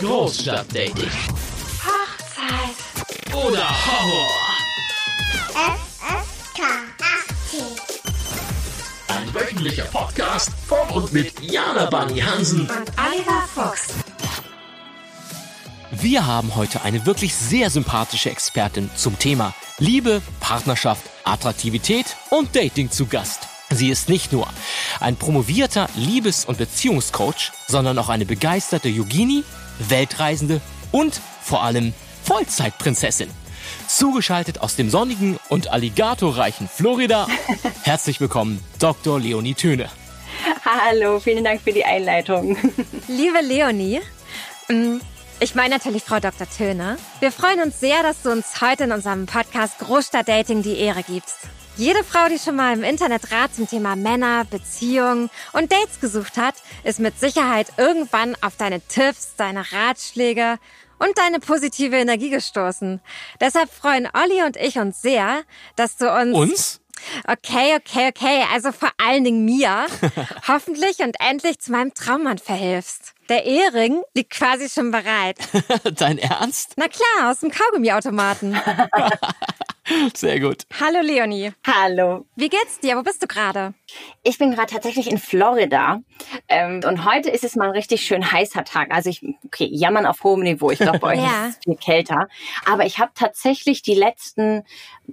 Großstadtdating. Hochzeit. Oder Horror. FSK 80. Ein wöchentlicher Podcast von und mit Jana Bunny Hansen. Und Oliver Fuchs. Wir haben heute eine wirklich sehr sympathische Expertin zum Thema Liebe, Partnerschaft, Attraktivität und Dating zu Gast. Sie ist nicht nur ein promovierter Liebes- und Beziehungscoach, sondern auch eine begeisterte Yogini, Weltreisende und vor allem Vollzeitprinzessin. Zugeschaltet aus dem sonnigen und alligatorreichen Florida. Herzlich willkommen, Dr. Leonie Töne. Hallo, vielen Dank für die Einleitung. Liebe Leonie, mm, ich meine natürlich Frau Dr. Töne. Wir freuen uns sehr, dass du uns heute in unserem Podcast Großstadtdating die Ehre gibst. Jede Frau, die schon mal im Internet Rat zum Thema Männer, Beziehungen und Dates gesucht hat, ist mit Sicherheit irgendwann auf deine Tipps, deine Ratschläge und deine positive Energie gestoßen. Deshalb freuen Olli und ich uns sehr, dass du uns... Uns? Okay, okay, okay. Also vor allen Dingen mir. hoffentlich und endlich zu meinem Traummann verhilfst. Der Ehering liegt quasi schon bereit. Dein Ernst? Na klar, aus dem Kaugummiautomaten. Sehr gut. Hallo Leonie. Hallo. Wie geht's dir? Wo bist du gerade? Ich bin gerade tatsächlich in Florida ähm, und heute ist es mal ein richtig schön heißer Tag. Also ich, okay, jammern auf hohem Niveau. Ich glaube, bei euch Ja. ist es viel kälter. Aber ich habe tatsächlich die letzten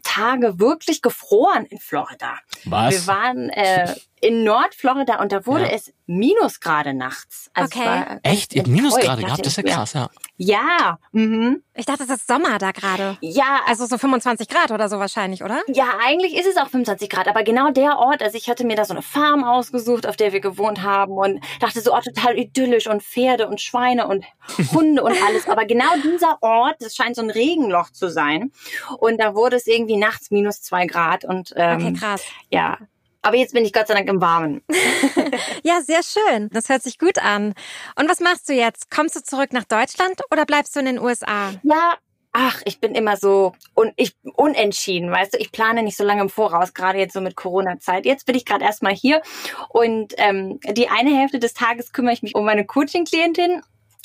Tage wirklich gefroren in Florida. Was? Wir waren äh, in Nordflorida und da wurde Ja. es Minusgrade nachts. Also Okay. war Echt? Ihr. Minusgrade Ich gehabt? Das ist ja krass, ja. Ja, mhm. Ich dachte, es ist Sommer da gerade. ja, Also so 25 Grad oder so wahrscheinlich, oder? Ja, eigentlich ist es auch 25 Grad, aber genau der Ort, also ich hatte mir da so eine Farm ausgesucht, auf der wir gewohnt haben und dachte so, oh, total idyllisch und Pferde und Schweine und Hunde und alles. Aber genau dieser Ort, das scheint so ein Regenloch zu sein. Und da wurde es irgendwie nachts minus zwei Grad und ähm, Okay, krass. ja. Aber jetzt bin ich Gott sei Dank im Warmen. Ja, sehr schön. Das hört sich gut an. Und was machst du jetzt? Kommst du zurück nach Deutschland oder bleibst du in den USA? Ja, ach, ich bin immer so un ich, unentschieden, weißt du. Ich plane nicht so lange im Voraus, gerade jetzt so mit Corona-Zeit. Jetzt bin ich gerade erstmal hier und ähm, die eine Hälfte des Tages kümmere ich mich um meine Coaching-Klientin.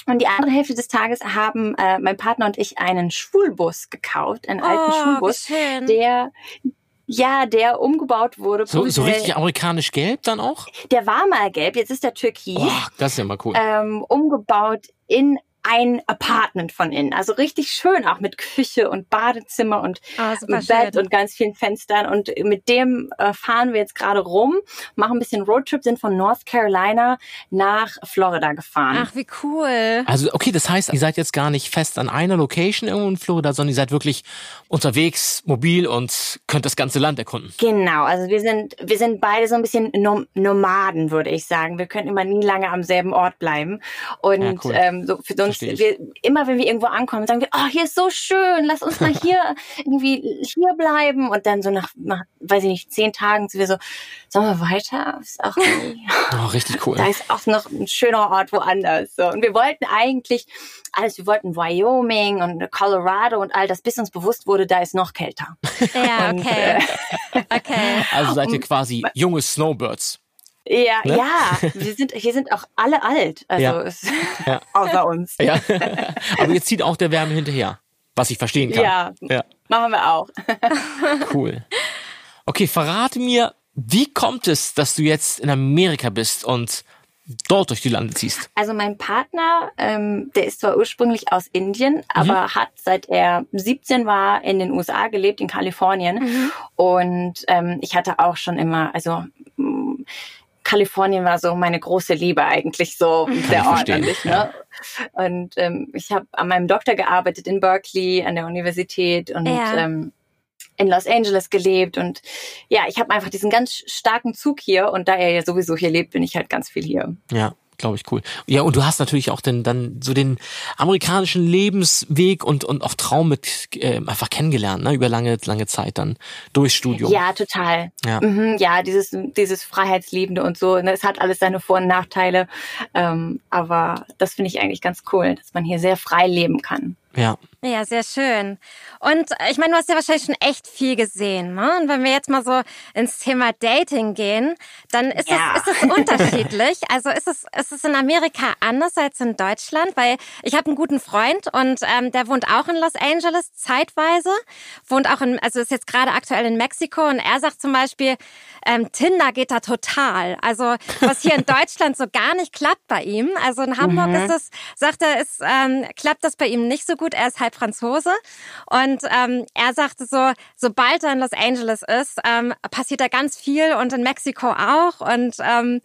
Und die andere Hälfte des Tages haben äh, mein Partner und ich einen Schulbus gekauft, einen alten Oh, Schulbus, wie schön. der ja, der umgebaut wurde. So, so richtig amerikanisch gelb dann auch? Der war mal gelb, jetzt ist der türkis Boah, das ist ja mal cool. ähm, umgebaut in ein Apartment von innen. Also richtig schön, auch mit Küche und Badezimmer und Oh, super Bett schön. und ganz vielen Fenstern. Und mit dem äh, fahren wir jetzt gerade rum, machen ein bisschen Roadtrip, sind von North Carolina nach Florida gefahren. Ach, wie cool. Also, okay, das heißt, ihr seid jetzt gar nicht fest an einer Location irgendwo in Florida, sondern ihr seid wirklich unterwegs, mobil und könnt das ganze Land erkunden. Genau, also wir sind, wir sind beide so ein bisschen Nom Nomaden, würde ich sagen. Wir können immer nie lange am selben Ort bleiben. Und Ja, cool. ähm, so für uns, Ich. wir, immer wenn wir irgendwo ankommen, sagen wir, oh, hier ist so schön, lass uns mal hier irgendwie hier bleiben. Und dann so nach, nach, weiß ich nicht, zehn Tagen sind wir so, sollen wir weiter? Ist auch Oh, richtig cool. da ist auch noch ein schöner Ort woanders. So. Und wir wollten eigentlich alles, wir wollten Wyoming und Colorado und all das, bis uns bewusst wurde, da ist noch kälter. Ja, Und, okay. Okay. Also seid ihr quasi junge Snowbirds. Ja, Ne? ja, wir sind, hier sind auch alle alt, also Ja. es, Ja. außer uns. Ja. Aber jetzt zieht auch der Wärme hinterher, was ich verstehen kann. Ja, Ja, machen wir auch. cool. Okay, verrate mir, wie kommt es, dass du jetzt in Amerika bist und dort durch die Lande ziehst? Also mein Partner, ähm, der ist zwar ursprünglich aus Indien, aber hat seit er 17 war in den USA gelebt, in Kalifornien. Und ähm, ich hatte auch schon immer, also mh, Kalifornien war so meine große Liebe eigentlich so der Ort an sich. Ne? Und ähm, ich habe an meinem Doktor gearbeitet in Berkeley an der Universität und Ja. ähm, in Los Angeles gelebt und ja, ich habe einfach diesen ganz starken Zug hier und da er ja sowieso hier lebt, bin ich halt ganz viel hier. Ja, glaube ich, cool. Ja, und du hast natürlich auch den, dann so den amerikanischen Lebensweg und, und auch Traum mit äh, einfach kennengelernt, ne? über lange, lange Zeit dann durchs Studium. Ja, total. Ja. Mhm, ja, dieses, dieses Freiheitsliebende und so. Ne, es hat alles seine Vor- und Nachteile. Ähm, aber das finde ich eigentlich ganz cool, dass man hier sehr frei leben kann. Ja. Ja, sehr schön. Und äh, ich meine, du hast ja wahrscheinlich schon echt viel gesehen. Ne? Und wenn wir jetzt mal so ins Thema Dating gehen, dann ist, Ja. es, ist es unterschiedlich. Also ist es, ist es in Amerika anders als in Deutschland? Weil ich habe einen guten Freund und ähm, der wohnt auch in Los Angeles zeitweise. Wohnt auch in, also ist jetzt gerade aktuell in Mexiko und er sagt zum Beispiel, ähm, Tinder geht da total. Also was hier in Deutschland so gar nicht klappt bei ihm. Also in Hamburg ist es, sagt er, ist, ähm, klappt das bei ihm nicht so gut. Er ist halb Franzose und ähm, er sagte so, sobald er in Los Angeles ist, ähm, passiert da ganz viel und in Mexiko auch. Und ähm,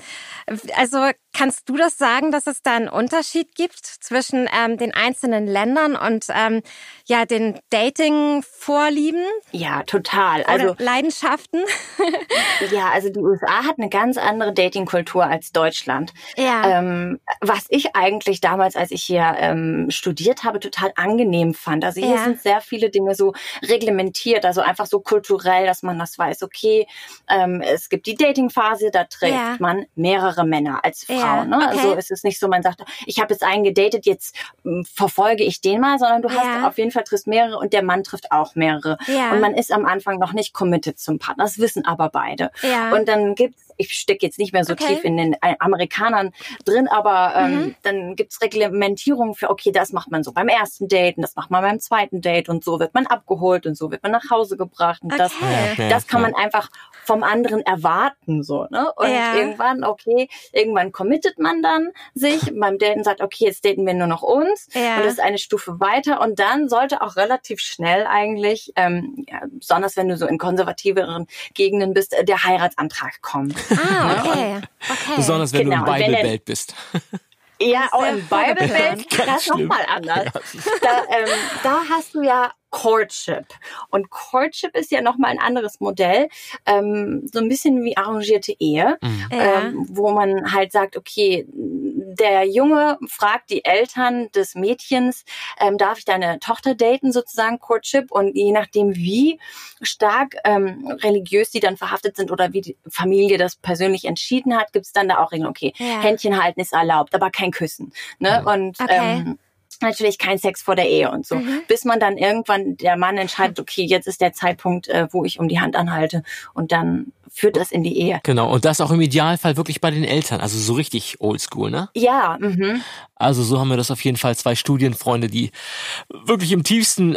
also kannst du das sagen, dass es da einen Unterschied gibt zwischen ähm, den einzelnen Ländern und ähm, ja den Dating-Vorlieben Ja, total. Also Leidenschaften? ja, also die USA hat eine ganz andere Datingkultur als Deutschland. ja. Ähm, was ich eigentlich damals, als ich hier ähm, studiert habe, total angenehm fand. Also hier Ja. sind sehr viele Dinge so reglementiert, also einfach so kulturell, dass man das weiß. Okay, ähm, es gibt die Datingphase, da trifft Ja. man mehrere Männer als Frau. Ja, Ne? okay. Also es ist nicht so, man sagt, ich habe jetzt einen gedatet, jetzt ähm, verfolge ich den mal, sondern du hast auf jeden Fall triffst mehrere und der Mann trifft auch mehrere. Und man ist am Anfang noch nicht committed zum Partner. Das wissen aber beide. Und dann gibt's, ich stecke jetzt nicht mehr so Okay. tief in den äh, Amerikanern drin, aber ähm, Mhm. dann gibt's Reglementierungen für, okay, das macht man so beim ersten Date und das macht man beim zweiten Date und so wird man abgeholt und so wird man nach Hause gebracht. Und das, Okay. Das kann man einfach vom anderen erwarten, so, ne? Und Ja. irgendwann, okay, irgendwann committet man dann sich beim Daten sagt, okay, jetzt daten wir nur noch uns. Ja. Und das ist eine Stufe weiter. Und dann sollte auch relativ schnell eigentlich, ähm, ja, besonders wenn du so in konservativeren Gegenden bist, äh, der Heiratsantrag kommen. Ah, okay. okay. Besonders wenn Genau, du im wenn der- Bible-Welt bist. Ja, auch im Bible. Belt, das ist nochmal anders. Da, ähm, da hast du ja Courtship. Und Courtship ist ja nochmal ein anderes Modell, ähm, so ein bisschen wie arrangierte Ehe, Ja. ähm, wo man halt sagt, okay, der Junge fragt die Eltern des Mädchens, ähm, darf ich deine Tochter daten, sozusagen Courtship. Und je nachdem, wie stark ähm, religiös die dann verhaftet sind oder wie die Familie das persönlich entschieden hat, gibt's dann da auch Regeln, okay, Ja. Händchen halten ist erlaubt, aber kein Küssen. Ne? Und Okay. ähm, natürlich kein Sex vor der Ehe und so. Mhm. Bis man dann irgendwann, der Mann entscheidet, okay, jetzt ist der Zeitpunkt, äh, wo ich um die Hand anhalte und dann führt das in die Ehe. Genau, und das auch im Idealfall wirklich bei den Eltern, also so richtig oldschool, ne? Ja, mhm. Also so haben wir das auf jeden Fall zwei Studienfreunde, die wirklich im tiefsten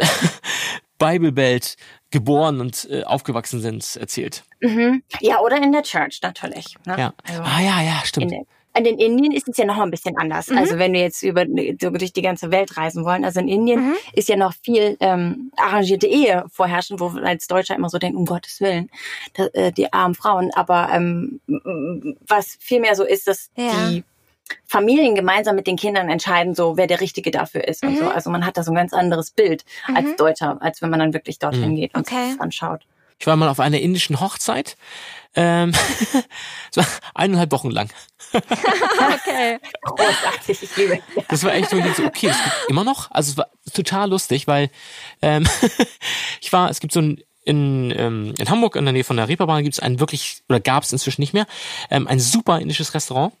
Bible Belt geboren und äh, aufgewachsen sind, erzählt. Mhm. Ja, oder in der Church natürlich. Ne? Ja. Also Ah ja, ja, in, stimmt. In den Indien ist es ja noch mal ein bisschen anders. Mhm. Also wenn wir jetzt über durch die ganze Welt reisen wollen, also in Indien Mhm. ist ja noch viel ähm, arrangierte Ehe vorherrschen, wo wir als Deutscher immer so denken, um Gottes Willen, da, äh, die armen Frauen. Aber ähm, was vielmehr so ist, dass Ja. die Familien gemeinsam mit den Kindern entscheiden, so wer der Richtige dafür ist und Mhm. so. Also man hat da so ein ganz anderes Bild als Mhm. Deutscher, als wenn man dann wirklich dorthin Mhm. geht und Okay. sich das anschaut. Ich war mal auf einer indischen Hochzeit. Ähm, es war eineinhalb Wochen lang. Okay. Großartig, ich liebe. Das war echt so, okay, das gibt immer noch. Also es war total lustig, weil ähm, ich war, es gibt so ein in, ähm, in Hamburg in der Nähe von der Reeperbahn gibt es ein wirklich, oder gab es inzwischen nicht mehr, ähm, ein super indisches Restaurant.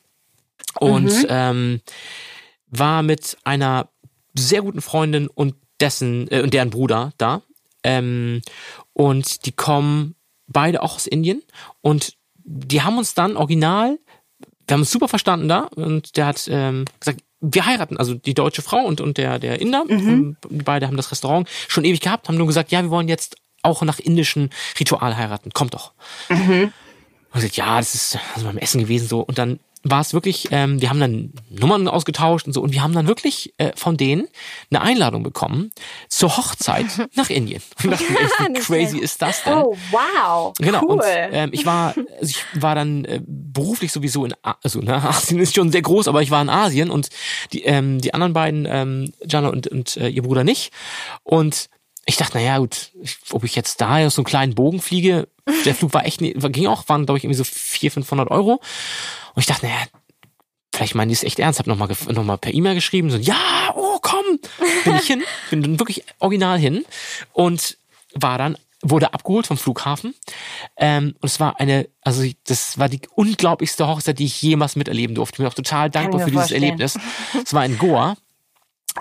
Und ähm, war mit einer sehr guten Freundin und dessen äh, und deren Bruder da. Ähm, und die kommen beide auch aus Indien. Und die haben uns dann original wir haben uns super verstanden da und der hat ähm, gesagt, wir heiraten, also die deutsche Frau und, und der, der Inder, ähm, die beide haben das Restaurant schon ewig gehabt, haben nur gesagt, ja, wir wollen jetzt auch nach indischen Ritual heiraten, kommt doch. Und ich gesagt, ja, das ist also beim Essen gewesen so. Und dann war es wirklich, ähm, wir haben dann Nummern ausgetauscht und so und wir haben dann wirklich äh, von denen eine Einladung bekommen zur Hochzeit nach Indien. Und dachten, echt, wie crazy schlecht. ist das denn? Oh, wow. Genau, cool. und ähm, ich war, also ich war dann äh, beruflich sowieso in A also ne, Asien ist schon sehr groß, aber ich war in Asien und die, ähm, die anderen beiden, ähm, Jana und, und äh, ihr Bruder nicht. Und ich dachte, naja, gut, ob ich jetzt da aus so einem kleinen Bogen fliege, der Flug war echt, ging auch, waren, glaube ich, irgendwie so 400, 500 Euro. Und ich dachte, naja, vielleicht meinen die es echt ernst. Hab nochmal noch mal per E-Mail geschrieben, so, ja, oh, komm. Bin ich hin, bin dann wirklich original hin und war dann, wurde abgeholt vom Flughafen. Ähm, und es war eine, also das war die unglaublichste Hochzeit, die ich jemals miterleben durfte. Ich bin auch total dankbar für dieses vorstellen. Erlebnis. Es war in Goa.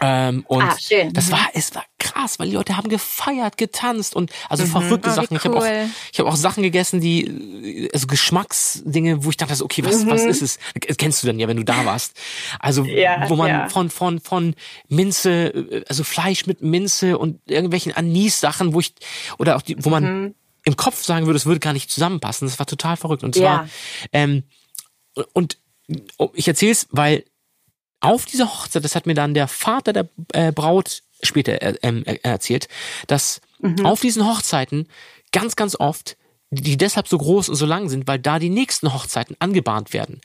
Ähm, und Ah, schön. das Mhm. war, es war krass, weil die Leute haben gefeiert, getanzt und also verrückte Oh, Sachen. Ich habe auch, cool. ich habe auch Sachen gegessen, die also Geschmacksdinge, wo ich dachte, okay, was was ist es? Das kennst du dann ja, wenn du da warst. Also Ja, wo man ja. von von von Minze, also Fleisch mit Minze und irgendwelchen Anis-Sachen, wo ich oder auch die, wo man Mhm. im Kopf sagen würde, es würde gar nicht zusammenpassen. Das war total verrückt und Ja. zwar ähm, und oh, ich erzähle es, weil auf dieser Hochzeit, das hat mir dann der Vater der äh, Braut später äh, ähm, äh, erzählt, dass auf diesen Hochzeiten ganz, ganz oft, die deshalb so groß und so lang sind, weil da die nächsten Hochzeiten angebahnt werden.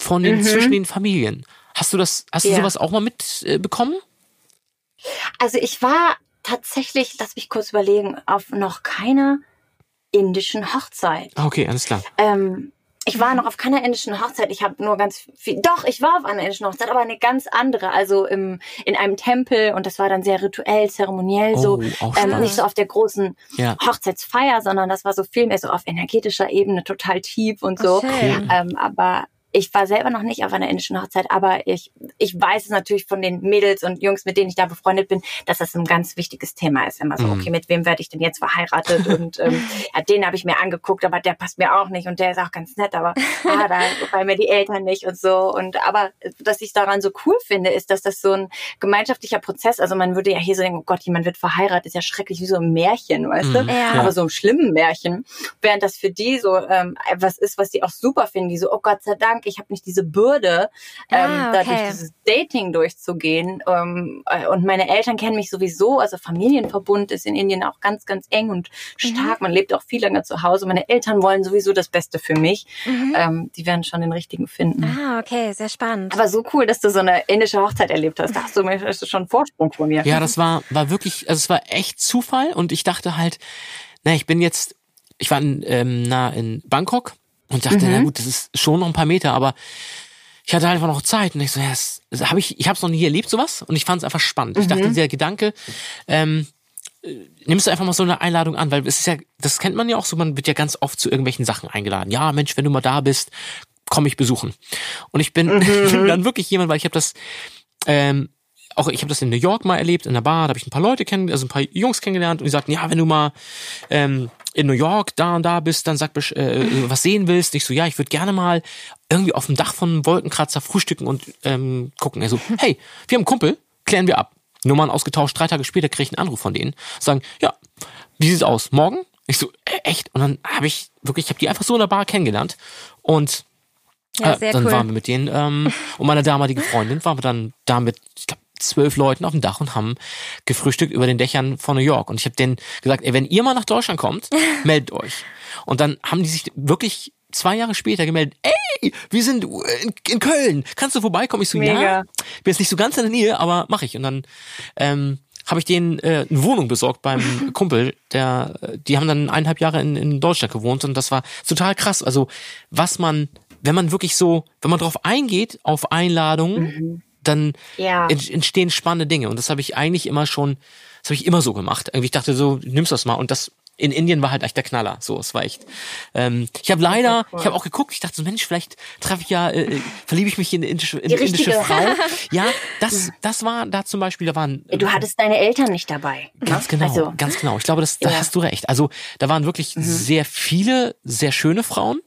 Von den, zwischen den Familien. Hast du das, hast du Ja. sowas auch mal mitbekommen? Also ich war tatsächlich, lass mich kurz überlegen, auf noch keiner indischen Hochzeit. Okay, alles klar. Ähm, ich war noch auf keiner indischen Hochzeit. Ich habe nur ganz viel. Doch, ich war auf einer indischen Hochzeit, aber eine ganz andere. Also im, in einem Tempel und das war dann sehr rituell, zeremoniell so. Oh, auch Ähm, nicht so auf der großen Ja. Hochzeitsfeier, sondern das war so viel mehr so auf energetischer Ebene, total tief und so. Schön. Ähm, aber ich war selber noch nicht auf einer indischen Hochzeit, aber ich, ich weiß es natürlich von den Mädels und Jungs, mit denen ich da befreundet bin, dass das ein ganz wichtiges Thema ist. Immer so, Mhm. okay, mit wem werde ich denn jetzt verheiratet? Und ähm, ja, den habe ich mir angeguckt, aber der passt mir auch nicht und der ist auch ganz nett, aber ah, da gefallen mir die Eltern nicht und so. Und aber was ich daran so cool finde, ist, dass das so ein gemeinschaftlicher Prozess, also man würde ja hier so denken, oh Gott, jemand wird verheiratet, ist ja schrecklich wie so ein Märchen, weißt du? Mhm. Ja. Aber so ein schlimmen Märchen. Während das für die so ähm, etwas ist, was die auch super finden, die so, oh Gott sei Dank, ich habe nicht diese Bürde, ähm, Ah, da okay. durch dieses Dating durchzugehen. Ähm, äh, und meine Eltern kennen mich sowieso, also Familienverbund ist in Indien auch ganz, ganz eng und stark. Man lebt auch viel länger zu Hause. Meine Eltern wollen sowieso das Beste für mich. Ähm, die werden schon den richtigen finden. Ah, okay, sehr spannend. Aber so cool, dass du so eine indische Hochzeit erlebt hast. Da hast du, hast du schon einen Vorsprung vor mir. Ja, das war, war wirklich, also es war echt Zufall und ich dachte halt, na, ich bin jetzt, ich war in, ähm, na, in Bangkok und dachte, na gut, das ist schon noch ein paar Meter, aber ich hatte einfach noch Zeit und ich so, ja, das, das hab ich, ich habe es noch nie erlebt sowas und ich fand es einfach spannend. Ich dachte, der Gedanke, ähm, äh, nimmst du einfach mal so eine Einladung an, weil es ist ja, das kennt man ja auch so, man wird ja ganz oft zu irgendwelchen Sachen eingeladen. Ja, Mensch, wenn du mal da bist, komm ich besuchen. Und ich bin, bin dann wirklich jemand, weil ich habe das ähm, auch ich habe das in New York mal erlebt, in der Bar, da habe ich ein paar Leute kennen, also ein paar Jungs kennengelernt und die sagten, ja, wenn du mal ähm, in New York da und da bist, dann sag besch- äh, was sehen willst. Ich so, ja, ich würde gerne mal irgendwie auf dem Dach von einem Wolkenkratzer frühstücken und ähm, gucken. Er so, hey, wir haben einen Kumpel, klären wir ab. Nummern ausgetauscht, drei Tage später kriege ich einen Anruf von denen, sagen, ja, wie sieht's aus? Morgen? Ich so, äh, echt? Und dann habe ich wirklich, ich habe die einfach so in der Bar kennengelernt und Ja, äh, dann cool. waren wir mit denen ähm, und meiner damalige Freundin waren wir dann da mit, ich glaube, zwölf Leuten auf dem Dach und haben gefrühstückt über den Dächern von New York. Und ich habe denen gesagt, ey, wenn ihr mal nach Deutschland kommt, meldet euch. Und dann haben die sich wirklich zwei Jahre später gemeldet, ey, wir sind in, Köln, kannst du vorbeikommen? Ich so, Mega. ja, bin jetzt nicht so ganz in der Nähe, aber mache ich. Und dann ähm, habe ich denen äh, eine Wohnung besorgt beim Kumpel, der, äh, die haben dann eineinhalb Jahre in, in Deutschland gewohnt und das war total krass. Also was man, wenn man wirklich so, wenn man drauf eingeht auf Einladungen, dann Ja. ent- entstehen spannende Dinge. Und das habe ich eigentlich immer schon, das habe ich immer so gemacht. Irgendwie ich dachte so, nimmst das mal. Und das in Indien war halt echt der Knaller. So, es war echt. Ähm, ich habe leider, cool. ich habe auch geguckt, ich dachte so, Mensch, vielleicht treffe ich ja, äh, äh, verliebe ich mich in eine indische, in indische. Frau. Ja, das, das war da zum Beispiel, da waren. Du hattest deine Eltern nicht dabei. ne? Ganz genau, Also, ganz genau. Ich glaube, das, da Ja. Mhm. hast du recht. Also da waren wirklich sehr viele, sehr schöne Frauen,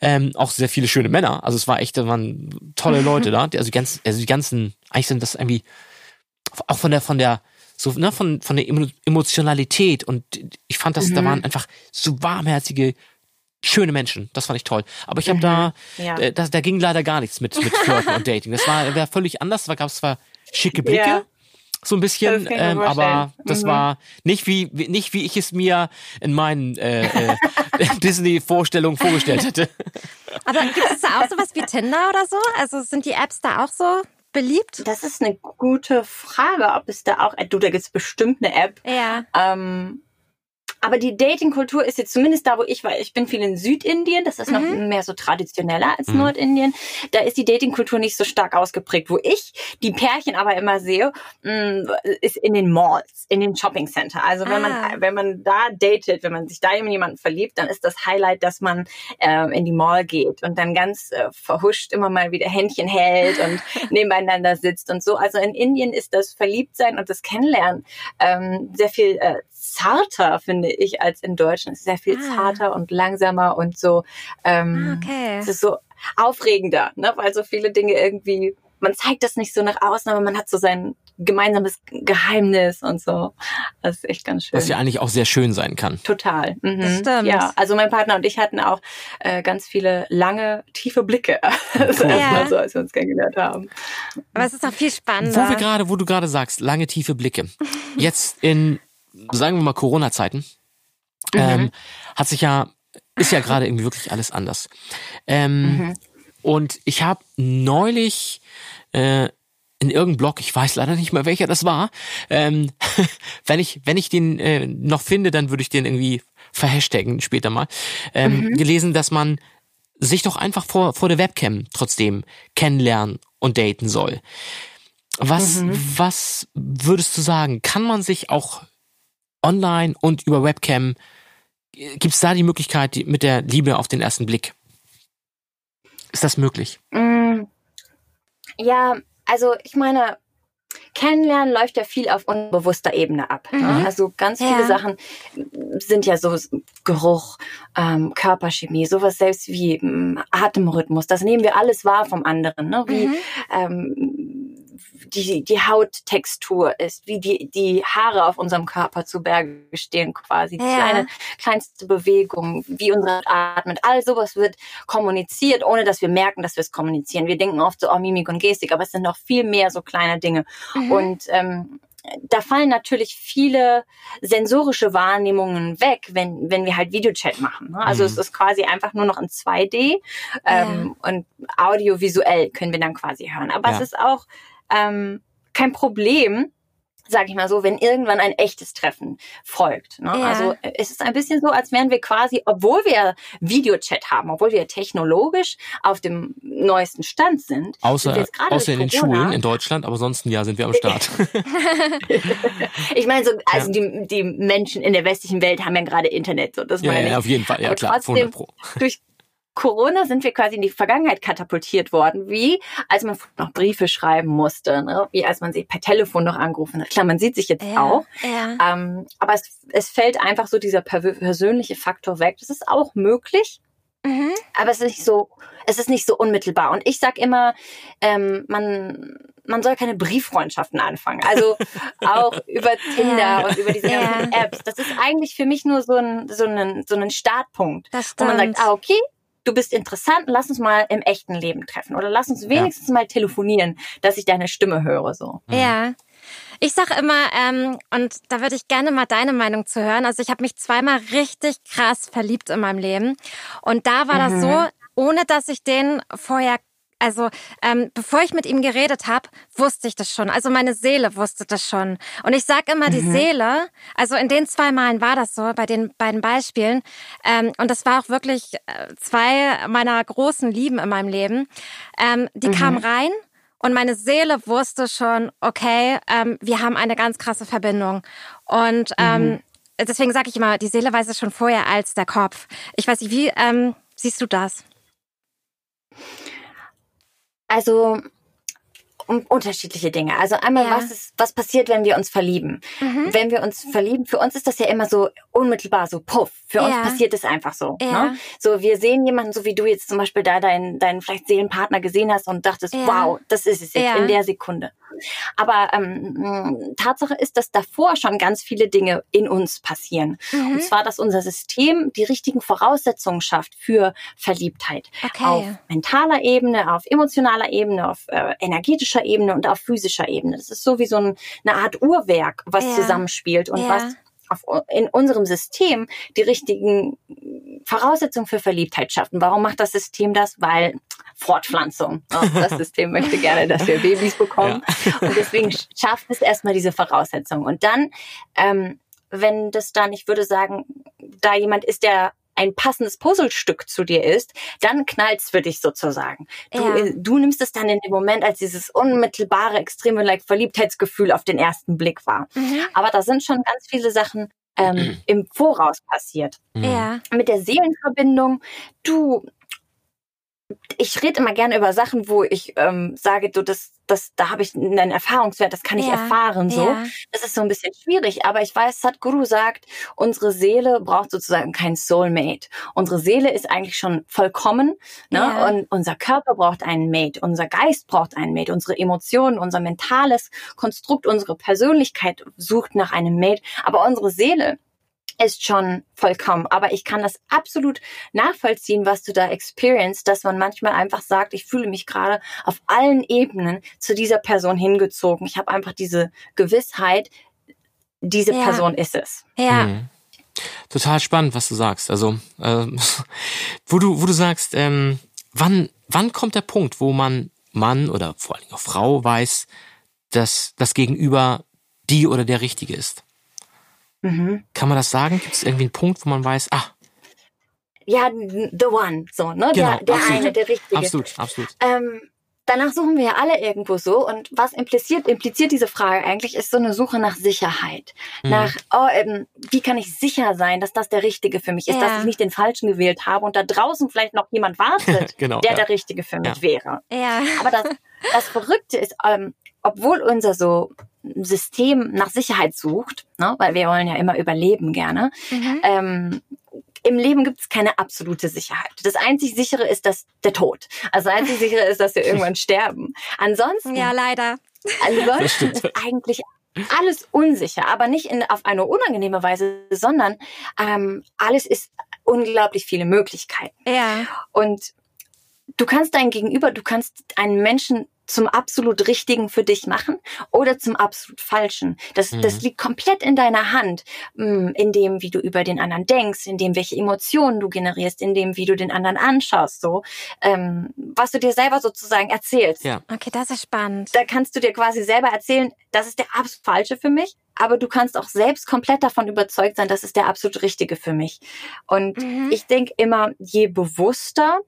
ähm, auch sehr viele schöne Männer. Also es war echt, da waren tolle Mhm. Leute da. Also die ganzen, also die ganzen, eigentlich sind das irgendwie auch von der, von der, so ne, von von der Emo- Emotionalität und ich fand das, da Mhm. waren einfach so warmherzige, schöne Menschen. Das fand ich toll. Aber ich habe da, Mhm. Ja. äh, da, da ging leider gar nichts mit mit Flirten und Dating. Das war, war völlig anders. Da gab es zwar schicke Blicke. Ja. So ein bisschen, ähm, aber vorstellen. das Mhm. war nicht wie, wie nicht wie ich es mir in meinen äh, äh, Disney-Vorstellungen vorgestellt hätte. Aber gibt es da auch sowas wie Tinder oder so? Also sind die Apps da auch so beliebt? Das ist eine gute Frage, ob es da auch, du, da gibt's bestimmt eine App. Ja. Ähm, aber die Dating-Kultur ist jetzt zumindest da, wo ich war. Ich bin viel in Südindien, das ist noch mehr so traditioneller als Nordindien. Da ist die Dating-Kultur nicht so stark ausgeprägt. Wo ich die Pärchen aber immer sehe, mh, ist in den Malls, in den Shopping-Center. Also wenn Ah. man wenn man da datet, wenn man sich da in jemanden verliebt, dann ist das Highlight, dass man äh, in die Mall geht und dann ganz äh, verhuscht immer mal wieder Händchen hält und nebeneinander sitzt und so. Also in Indien ist das Verliebtsein und das Kennenlernen ähm, sehr viel äh, zarter, finde ich, als in Deutschland. Es ist sehr viel Ah. zarter und langsamer und so. Ähm, Okay. Es ist so aufregender, ne? weil so viele Dinge irgendwie, man zeigt das nicht so nach außen, aber man hat so sein gemeinsames Geheimnis und so. Das ist echt ganz schön. Was ja eigentlich auch sehr schön sein kann. Total. Mhm. Das stimmt. Ja, also mein Partner und ich hatten auch äh, ganz viele lange, tiefe Blicke. Das Cool. Ja. so, als wir uns kennengelernt haben. Aber es ist auch viel Wo spannender. wir gerade, wo du gerade sagst, lange tiefe Blicke. Jetzt in, sagen wir mal, Corona-Zeiten, ähm, hat sich ja, ist ja gerade irgendwie wirklich alles anders. Ähm, Und ich habe neulich äh, in irgendeinem Blog, ich weiß leider nicht mehr welcher das war, ähm, wenn ich wenn ich den äh, noch finde, dann würde ich den irgendwie verhashtaggen später mal, ähm, gelesen, dass man sich doch einfach vor, vor der Webcam trotzdem kennenlernen und daten soll. Was, was würdest du sagen? Kann man sich auch online und über Webcam, gibt es da die Möglichkeit die, mit der Liebe auf den ersten Blick? Ist das möglich? Mm, Ja, also ich meine, Kennenlernen läuft ja viel auf unbewusster Ebene ab. Ne? Also ganz Ja. viele Sachen sind ja so Geruch, ähm, Körperchemie, sowas selbst wie ähm, Atemrhythmus. Das nehmen wir alles wahr vom anderen. Ne? Wie ähm, die, die Hauttextur ist, wie die, die Haare auf unserem Körper zu Berge stehen quasi. Ja. Kleine, kleinste Bewegung, wie unsere atmet. All sowas wird kommuniziert, ohne dass wir merken, dass wir es kommunizieren. Wir denken oft so, oh, Mimik und Gestik, aber es sind noch viel mehr so kleine Dinge. Und ähm, da fallen natürlich viele sensorische Wahrnehmungen weg, wenn, wenn wir halt Videochat machen. Ne? Also Mhm. es ist quasi einfach nur noch in 2D ähm, und audiovisuell können wir dann quasi hören. Aber Ja. es ist auch ähm, kein Problem, sage ich mal so, wenn irgendwann ein echtes Treffen folgt. Ne? Ja. Also es ist ein bisschen so, als wären wir quasi, obwohl wir Videochat haben, obwohl wir technologisch auf dem neuesten Stand sind, sind wir Außer, jetzt gerade außer in den Schulen in Deutschland, aber ansonsten ja, sind wir am Start. Ich meine, so, also die, die Menschen in der westlichen Welt haben ja gerade Internet, so das ja, meine ich. ja, auf jeden Fall, ja Aber klar, trotzdem- 100 Pro. Durch Corona sind wir quasi in die Vergangenheit katapultiert worden, wie als man noch Briefe schreiben musste, ne? wie als man sich per Telefon noch angerufen hat. Klar, man sieht sich jetzt ja. auch, Ja. ähm, aber es, es fällt einfach so dieser per persönliche Faktor weg. Das ist auch möglich, Mhm. aber es ist nicht so, es ist nicht so unmittelbar. Und ich sag immer, ähm, man, man soll keine Brieffreundschaften anfangen. Also auch über Tinder Ja. und über diese Ja. Apps. Das ist eigentlich für mich nur so ein, so ein, so ein Startpunkt, Das wo man stimmt. sagt, ah, okay, du bist interessant, lass uns mal im echten Leben treffen oder lass uns wenigstens mal telefonieren, dass ich deine Stimme höre, so. Ja. Ich sag immer, ähm, und da würde ich gerne mal deine Meinung zu hören. Also ich habe mich zweimal richtig krass verliebt in meinem Leben. Und da war das so, ohne dass ich den vorher, also ähm, bevor ich mit ihm geredet habe, wusste ich das schon. Also meine Seele wusste das schon. Und ich sag immer, die Seele, also in den zwei Malen war das so, bei den beiden Beispielen. Ähm, und das war auch wirklich äh, zwei meiner großen Lieben in meinem Leben. Ähm, die kam rein und meine Seele wusste schon, okay, ähm, wir haben eine ganz krasse Verbindung. Und ähm, deswegen sage ich immer, die Seele weiß es schon vorher als der Kopf. Ich weiß nicht, wie ähm, siehst du das? Also um, unterschiedliche Dinge. Also einmal, Ja. was ist, was passiert, wenn wir uns verlieben? Wenn wir uns verlieben, für uns ist das ja immer so unmittelbar, so puff. Für uns Ja. passiert es einfach so. Ja. Ne? So, wir sehen jemanden, so wie du jetzt zum Beispiel da deinen, deinen vielleicht Seelenpartner gesehen hast und dachtest, wow, das ist es jetzt in der Sekunde. Aber ähm, Tatsache ist, dass davor schon ganz viele Dinge in uns passieren. Mhm. Und zwar, dass unser System die richtigen Voraussetzungen schafft für Verliebtheit. Okay. Auf mentaler Ebene, auf emotionaler Ebene, auf äh, energetischer Ebene und auf physischer Ebene. Das ist so wie so ein, eine Art Uhrwerk, was Ja. zusammenspielt und Ja. was auf, in unserem System die richtigen Voraussetzungen für Verliebtheit schafft. Und warum macht das System das? Weil Fortpflanzung. ne? Das System möchte gerne, dass wir Babys bekommen. Und deswegen schafft es erstmal diese Voraussetzungen. Und dann ähm, wenn das dann, ich würde sagen, da jemand ist, der ein passendes Puzzlestück zu dir ist, dann knallt's für dich sozusagen. Du, Ja. äh, du nimmst es dann in dem Moment als dieses unmittelbare, extreme like, Verliebtheitsgefühl auf den ersten Blick wahr. Mhm. Aber da sind schon ganz viele Sachen ähm, im Voraus passiert. Ja. Mit der Seelenverbindung, du, ich rede immer gerne über Sachen, wo ich ähm, sage, du, das, das, da habe ich einen Erfahrungswert, das kann ich Ja. erfahren. So, Ja. das ist so ein bisschen schwierig, aber ich weiß, Sadhguru sagt, unsere Seele braucht sozusagen kein Soulmate. Unsere Seele ist eigentlich schon vollkommen, ne? Ja. Und unser Körper braucht einen Mate, unser Geist braucht einen Mate, unsere Emotionen, unser mentales Konstrukt, unsere Persönlichkeit sucht nach einem Mate, aber unsere Seele ist schon vollkommen. Aber ich kann das absolut nachvollziehen, was du da experience, dass man manchmal einfach sagt, ich fühle mich gerade auf allen Ebenen zu dieser Person hingezogen. Ich habe einfach diese Gewissheit, diese Ja. Person ist es. Ja. Mhm. Total spannend, was du sagst. Also, ähm, wo du, wo du sagst, ähm, wann, wann kommt der Punkt, wo man Mann oder vor allen Dingen auch Frau weiß, dass das Gegenüber die oder der Richtige ist? Mhm. Kann man das sagen? Gibt es irgendwie einen Punkt, wo man weiß, ah, Ja, the one, so, ne? Genau, der der absolut. eine, der richtige. absolut, absolut. Ähm, danach suchen wir ja alle irgendwo so. Und was impliziert, impliziert diese Frage eigentlich, ist so eine Suche nach Sicherheit. Mhm. Nach, oh, ähm, wie kann ich sicher sein, dass das der Richtige für mich ist, Ja. dass ich nicht den Falschen gewählt habe und da draußen vielleicht noch jemand wartet, Genau, der ja. der Richtige für mich Ja. wäre. Ja. Aber das, das Verrückte ist, ähm, obwohl unser so System nach Sicherheit sucht, ne, weil wir wollen ja immer überleben gerne, Mhm. ähm, im Leben gibt es keine absolute Sicherheit. Das einzig sichere ist das der Tod. Also das einzig sichere ist, dass wir irgendwann sterben. Ansonsten, Ja, leider. ansonsten ist eigentlich alles unsicher, aber nicht in, auf eine unangenehme Weise, sondern ähm, alles ist unglaublich viele Möglichkeiten. Ja. Und du kannst dein Gegenüber, du kannst einen Menschen zum absolut Richtigen für dich machen oder zum absolut Falschen. Das, Mhm. das liegt komplett in deiner Hand, mm, in dem, wie du über den anderen denkst, in dem, welche Emotionen du generierst, in dem, wie du den anderen anschaust, so, ähm, was du dir selber sozusagen erzählst. Ja. Okay, das ist spannend. Da kannst du dir quasi selber erzählen, das ist der absolut Falsche für mich, aber du kannst auch selbst komplett davon überzeugt sein, das ist der absolut Richtige für mich. Und Mhm. ich denke immer, je bewusster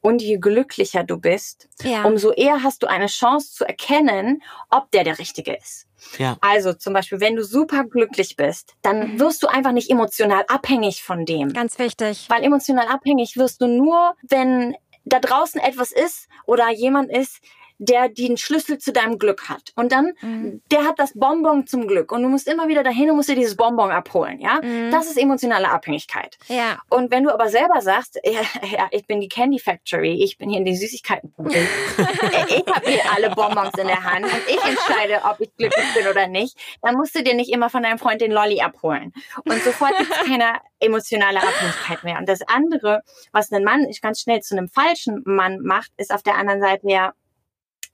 und je glücklicher du bist, Ja. umso eher hast du eine Chance zu erkennen, ob der der Richtige ist. Ja. Also zum Beispiel, wenn du super glücklich bist, dann Mhm. wirst du einfach nicht emotional abhängig von dem. Ganz wichtig. Weil emotional abhängig wirst du nur, wenn da draußen etwas ist oder jemand ist, der den Schlüssel zu deinem Glück hat. Und dann, Mhm. der hat das Bonbon zum Glück. Und du musst immer wieder dahin und musst dir dieses Bonbon abholen, ja? Mhm. Das ist emotionale Abhängigkeit. Ja. Und wenn du aber selber sagst, ja, ja ich bin die Candy Factory, ich bin hier in die Süßigkeitenfabrik, ich habe hier alle Bonbons in der Hand und ich entscheide, ob ich glücklich bin oder nicht, dann musst du dir nicht immer von deinem Freund den Lolli abholen. Und sofort gibt es keine emotionale Abhängigkeit mehr. Und das andere, was ein Mann ganz schnell zu einem falschen Mann macht, ist auf der anderen Seite ja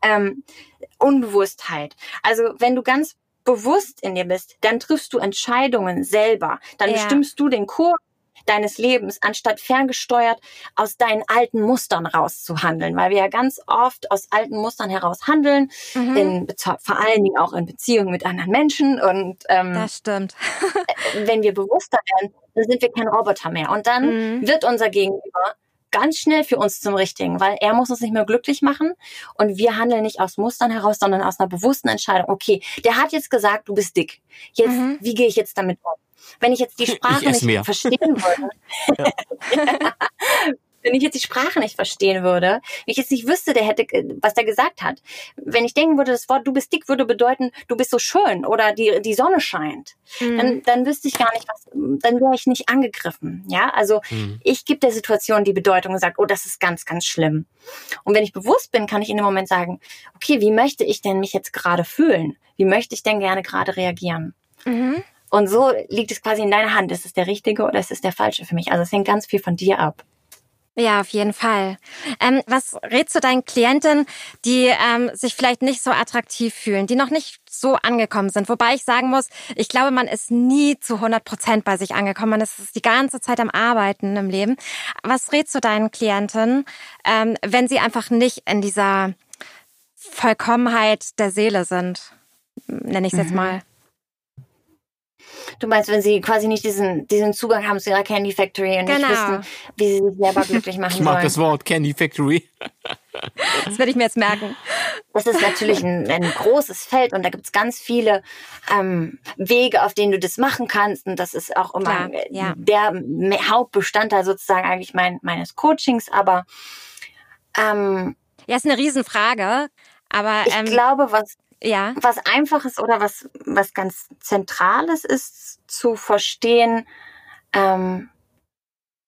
ähm, Unbewusstheit. Also wenn du ganz bewusst in dir bist, dann triffst du Entscheidungen selber. Dann Ja. bestimmst du den Kurs deines Lebens, anstatt ferngesteuert aus deinen alten Mustern rauszuhandeln, weil wir ja ganz oft aus alten Mustern heraus handeln, Mhm. in, vor allen Dingen auch in Beziehungen mit anderen Menschen und ähm, Das stimmt. wenn wir bewusster werden, dann sind wir kein Roboter mehr und dann Mhm. wird unser Gegenüber ganz schnell für uns zum Richtigen, weil er muss uns nicht mehr glücklich machen und wir handeln nicht aus Mustern heraus, sondern aus einer bewussten Entscheidung. Okay, der hat jetzt gesagt, du bist dick. Jetzt, Mhm. wie gehe ich jetzt damit um? Wenn ich jetzt die Sprache nicht mehr. verstehen würde, wenn ich jetzt die Sprache nicht verstehen würde, wenn ich jetzt nicht wüsste, der hätte, äh, was der gesagt hat, wenn ich denken würde, das Wort du bist dick würde bedeuten, du bist so schön oder die, die Sonne scheint, Mhm. dann, dann wüsste ich gar nicht, was, dann wäre ich nicht angegriffen. Ja, also Mhm. ich gebe der Situation die Bedeutung und sage, oh, das ist ganz, ganz schlimm. Und wenn ich bewusst bin, kann ich in dem Moment sagen, okay, wie möchte ich denn mich jetzt gerade fühlen? Wie möchte ich denn gerne gerade reagieren? Mhm. Und so liegt es quasi in deiner Hand. Ist es der richtige oder ist es der falsche für mich? Also es hängt ganz viel von dir ab. Ja, auf jeden Fall. Ähm, was rätst du deinen Klienten, die ähm, sich vielleicht nicht so attraktiv fühlen, die noch nicht so angekommen sind? Wobei ich sagen muss, ich glaube, man ist nie zu 100 Prozent bei sich angekommen. Man ist die ganze Zeit am Arbeiten im Leben. Was rätst du deinen Klienten, ähm, wenn sie einfach nicht in dieser Vollkommenheit der Seele sind? Nenne ich es jetzt Mhm. mal. Du meinst, wenn sie quasi nicht diesen, diesen Zugang haben zu ihrer Candy Factory und Genau. nicht wissen, wie sie sich selber glücklich machen Ich mag sollen. das Wort Candy Factory. Das werde ich mir jetzt merken. Das ist natürlich ein, ein großes Feld und da gibt's ganz viele ähm, Wege, auf denen du das machen kannst. Und das ist auch immer Klar, ja. der Hauptbestandteil sozusagen eigentlich mein, meines Coachings. Aber ähm, Ja, ist eine Riesenfrage. Aber ich ähm, glaube, was ja, was einfaches oder was, was ganz Zentrales ist, zu verstehen, ähm,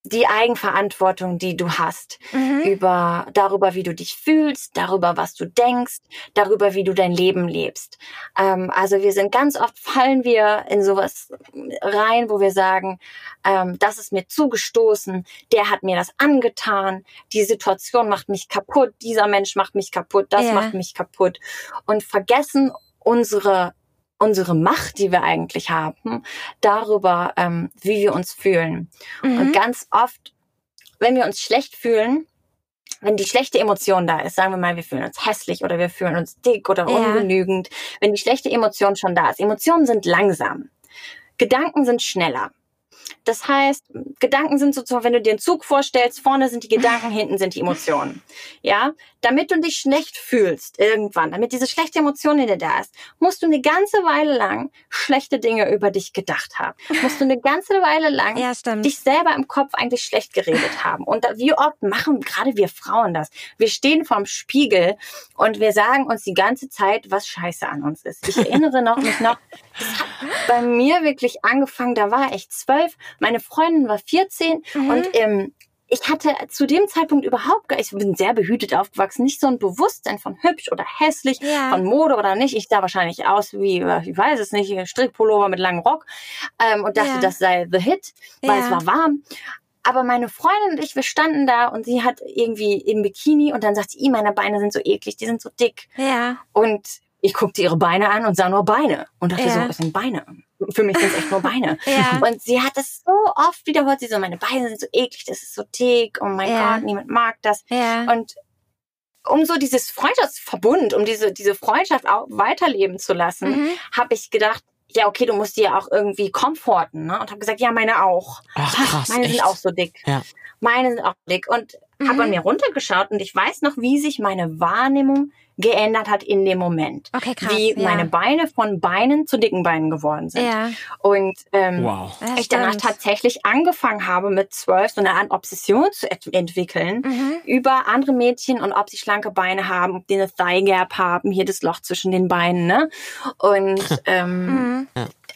die Eigenverantwortung, die du hast, mhm. über, darüber, wie du dich fühlst, darüber, was du denkst, darüber, wie du dein Leben lebst. Ähm, also wir sind ganz oft fallen wir in sowas rein, wo wir sagen, ähm, das ist mir zugestoßen, der hat mir das angetan, die Situation macht mich kaputt, dieser Mensch macht mich kaputt, das Ja. macht mich kaputt und vergessen unsere unsere Macht, die wir eigentlich haben, darüber, ähm, wie wir uns fühlen. Und Mhm. ganz oft, wenn wir uns schlecht fühlen, wenn die schlechte Emotion da ist, sagen wir mal, wir fühlen uns hässlich oder wir fühlen uns dick oder Ja. ungenügend, wenn die schlechte Emotion schon da ist. Emotionen sind langsam. Gedanken sind schneller. Das heißt, Gedanken sind sozusagen, wenn du dir einen Zug vorstellst, vorne sind die Gedanken, hinten sind die Emotionen. Ja, damit du dich schlecht fühlst irgendwann, damit diese schlechte Emotion in dir da ist, musst du eine ganze Weile lang schlechte Dinge über dich gedacht haben. Musst du eine ganze Weile lang Ja, dich selber im Kopf eigentlich schlecht geredet haben. Und wie oft machen gerade wir Frauen das? Wir stehen vorm Spiegel und wir sagen uns die ganze Zeit, was scheiße an uns ist. Ich erinnere noch mich noch, das hat bei mir wirklich angefangen, da war ich zwölf, meine Freundin war 14 Mhm. und ähm, ich hatte zu dem Zeitpunkt überhaupt gar, ich bin sehr behütet aufgewachsen, nicht so ein Bewusstsein von hübsch oder hässlich, Ja. von Mode oder nicht. Ich sah wahrscheinlich aus wie, äh, ich weiß es nicht, Strickpullover mit langem Rock ähm, und dachte, Ja. das sei the hit, weil Ja. es war warm. Aber meine Freundin und ich, wir standen da und sie hat irgendwie im Bikini und dann sagt sie, "Ih, meine Beine sind so eklig, die sind so dick. ja. Und ich guckte ihre Beine an und sah nur Beine und dachte Ja. so, es sind Beine. Für mich sind es echt nur Beine. Ja. Und sie hat das so oft wiederholt, sie so, meine Beine sind so eklig, das ist so dick, oh mein Ja. Gott, niemand mag das. Ja. Und um so dieses Freundschaftsverbund, um diese, diese Freundschaft auch weiterleben zu lassen, Mhm. habe ich gedacht, ja, okay, du musst die ja auch irgendwie komforten. Ne? Und habe gesagt, ja, meine auch. Ach, krass, meine echt? sind auch so dick. Ja. Meine sind auch dick. Und habe Mhm. an mir runtergeschaut und ich weiß noch, wie sich meine Wahrnehmung geändert hat in dem Moment. Okay, krass. wie ja. meine Beine von Beinen zu dicken Beinen geworden sind. Ja. Und ähm, Wow. Ja, ich danach tatsächlich angefangen habe, mit zwölf so eine Art Obsession zu ent entwickeln Mhm. über andere Mädchen und ob sie schlanke Beine haben, ob die eine Thigh Gap haben, hier das Loch zwischen den Beinen, ne? Und ähm, Mhm.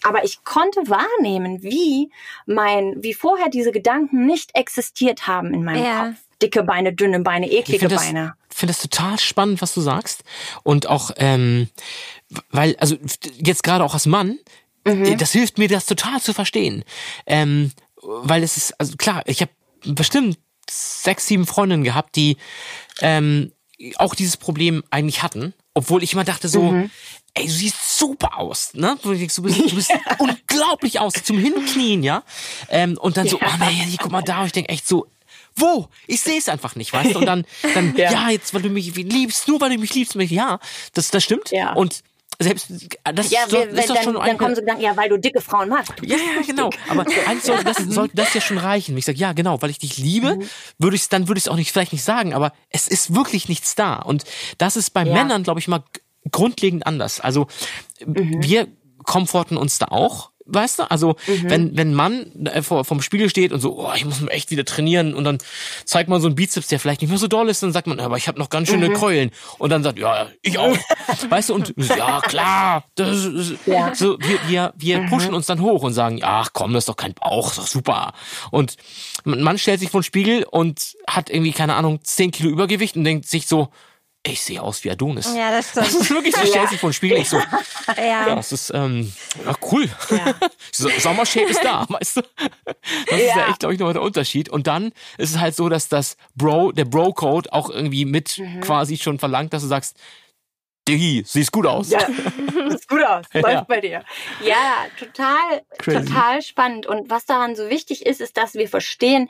aber ich konnte wahrnehmen, wie mein, wie vorher diese Gedanken nicht existiert haben in meinem Ja. Kopf. Dicke Beine, dünne Beine, Ich eklige Beine. Finde das total spannend, was du sagst. Und auch, ähm, weil, also jetzt gerade auch als Mann, äh, das hilft mir, das total zu verstehen. Ähm, weil es ist, also klar, ich habe bestimmt sechs, sieben Freundinnen gehabt, die ähm, auch dieses Problem eigentlich hatten. Obwohl ich immer dachte so, ey, du siehst super aus, ne? Du bist, du bist, du bist unglaublich aus, zum Hinknien, ja? Ähm, und dann so, Ja. oh nee, guck mal da, und ich denk echt so, wo? Ich sehe es einfach nicht, weißt du? Und dann, dann ja. Ja. jetzt, weil du mich liebst, nur weil du mich liebst, mich, ja, das, das stimmt. Ja. Und selbst, das Ja, ist, wir, ist doch dann, schon dann eine- kommen so Gedanken, ja, weil du dicke Frauen magst. Du ja, ja, genau. Aber eigentlich sollte das, sollte das ja schon reichen. Ich sage, ja, genau, weil ich dich liebe, Mhm. würde ich dann würde ich es auch nicht vielleicht nicht sagen, aber es ist wirklich nichts da. Und das ist bei Ja. Männern, glaube ich, mal grundlegend anders. Also Mhm. wir komforten uns da auch. Weißt du, also Mhm. wenn wenn ein Mann äh, vor vom Spiegel steht und so, oh, ich muss mir echt wieder trainieren und dann zeigt man so einen Bizeps, der vielleicht nicht mehr so doll ist, dann sagt man, aber ich habe noch ganz schöne Mhm. Keulen und dann sagt, ja, ich auch, weißt du und ja klar, das ist, Ja. Mhm. so wir wir wir pushen uns dann hoch und sagen, ach komm, das ist doch kein Bauch, ist doch super und Mann stellt sich vor den Spiegel und hat irgendwie keine Ahnung 10 Kilo Übergewicht und denkt sich so, ich sehe aus wie Adonis. Ja, das Das stimmt. ist wirklich, so stellt sich vor den Spiegel, ich so, ja, Ja. das ist ähm, ja, cool. So- Sommershape ist da, weißt du? Das ist ja Ja. echt, glaube ich, nochmal der Unterschied. Und dann ist es halt so, dass das Bro, der Bro-Code auch irgendwie mit Mhm. quasi schon verlangt, dass du sagst, Diggi, siehst gut aus. Ja, sieht gut aus. Läuft Ja. bei dir. Ja, total, Crazy. total spannend. Und was daran so wichtig ist, ist, dass wir verstehen,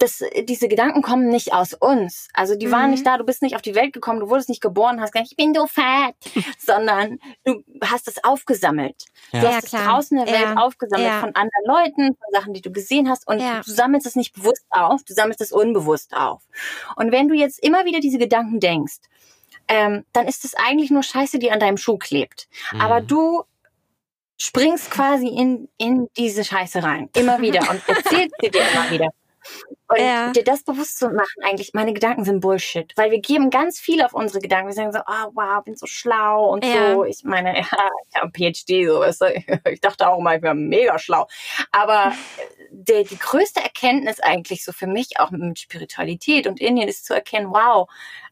das, diese Gedanken kommen nicht aus uns. Also die waren Mhm. nicht da, du bist nicht auf die Welt gekommen, du wurdest nicht geboren, hast gesagt, ich bin so fett, sondern du hast es aufgesammelt. Ja. Du Ja, hast es klar. draußen in der Ja. Welt aufgesammelt Ja. von anderen Leuten, von Sachen, die du gesehen hast und Ja. du sammelst es nicht bewusst auf, du sammelst es unbewusst auf. Und wenn du jetzt immer wieder diese Gedanken denkst, ähm, dann ist es eigentlich nur Scheiße, die an deinem Schuh klebt. Mhm. Aber du springst quasi in, in diese Scheiße rein. Immer wieder und erzählst sie dir immer wieder. Und Ja. dir das bewusst zu machen, eigentlich, meine Gedanken sind Bullshit. Weil wir geben ganz viel auf unsere Gedanken. Wir sagen so, ah, wow, bin so schlau und Ja. so. Ich meine, ja, ich habe PhD, so weißt du? Ich dachte auch mal, ich wäre mega schlau. Aber der, die größte Erkenntnis eigentlich so für mich, auch mit Spiritualität und Indien, ist zu erkennen, wow,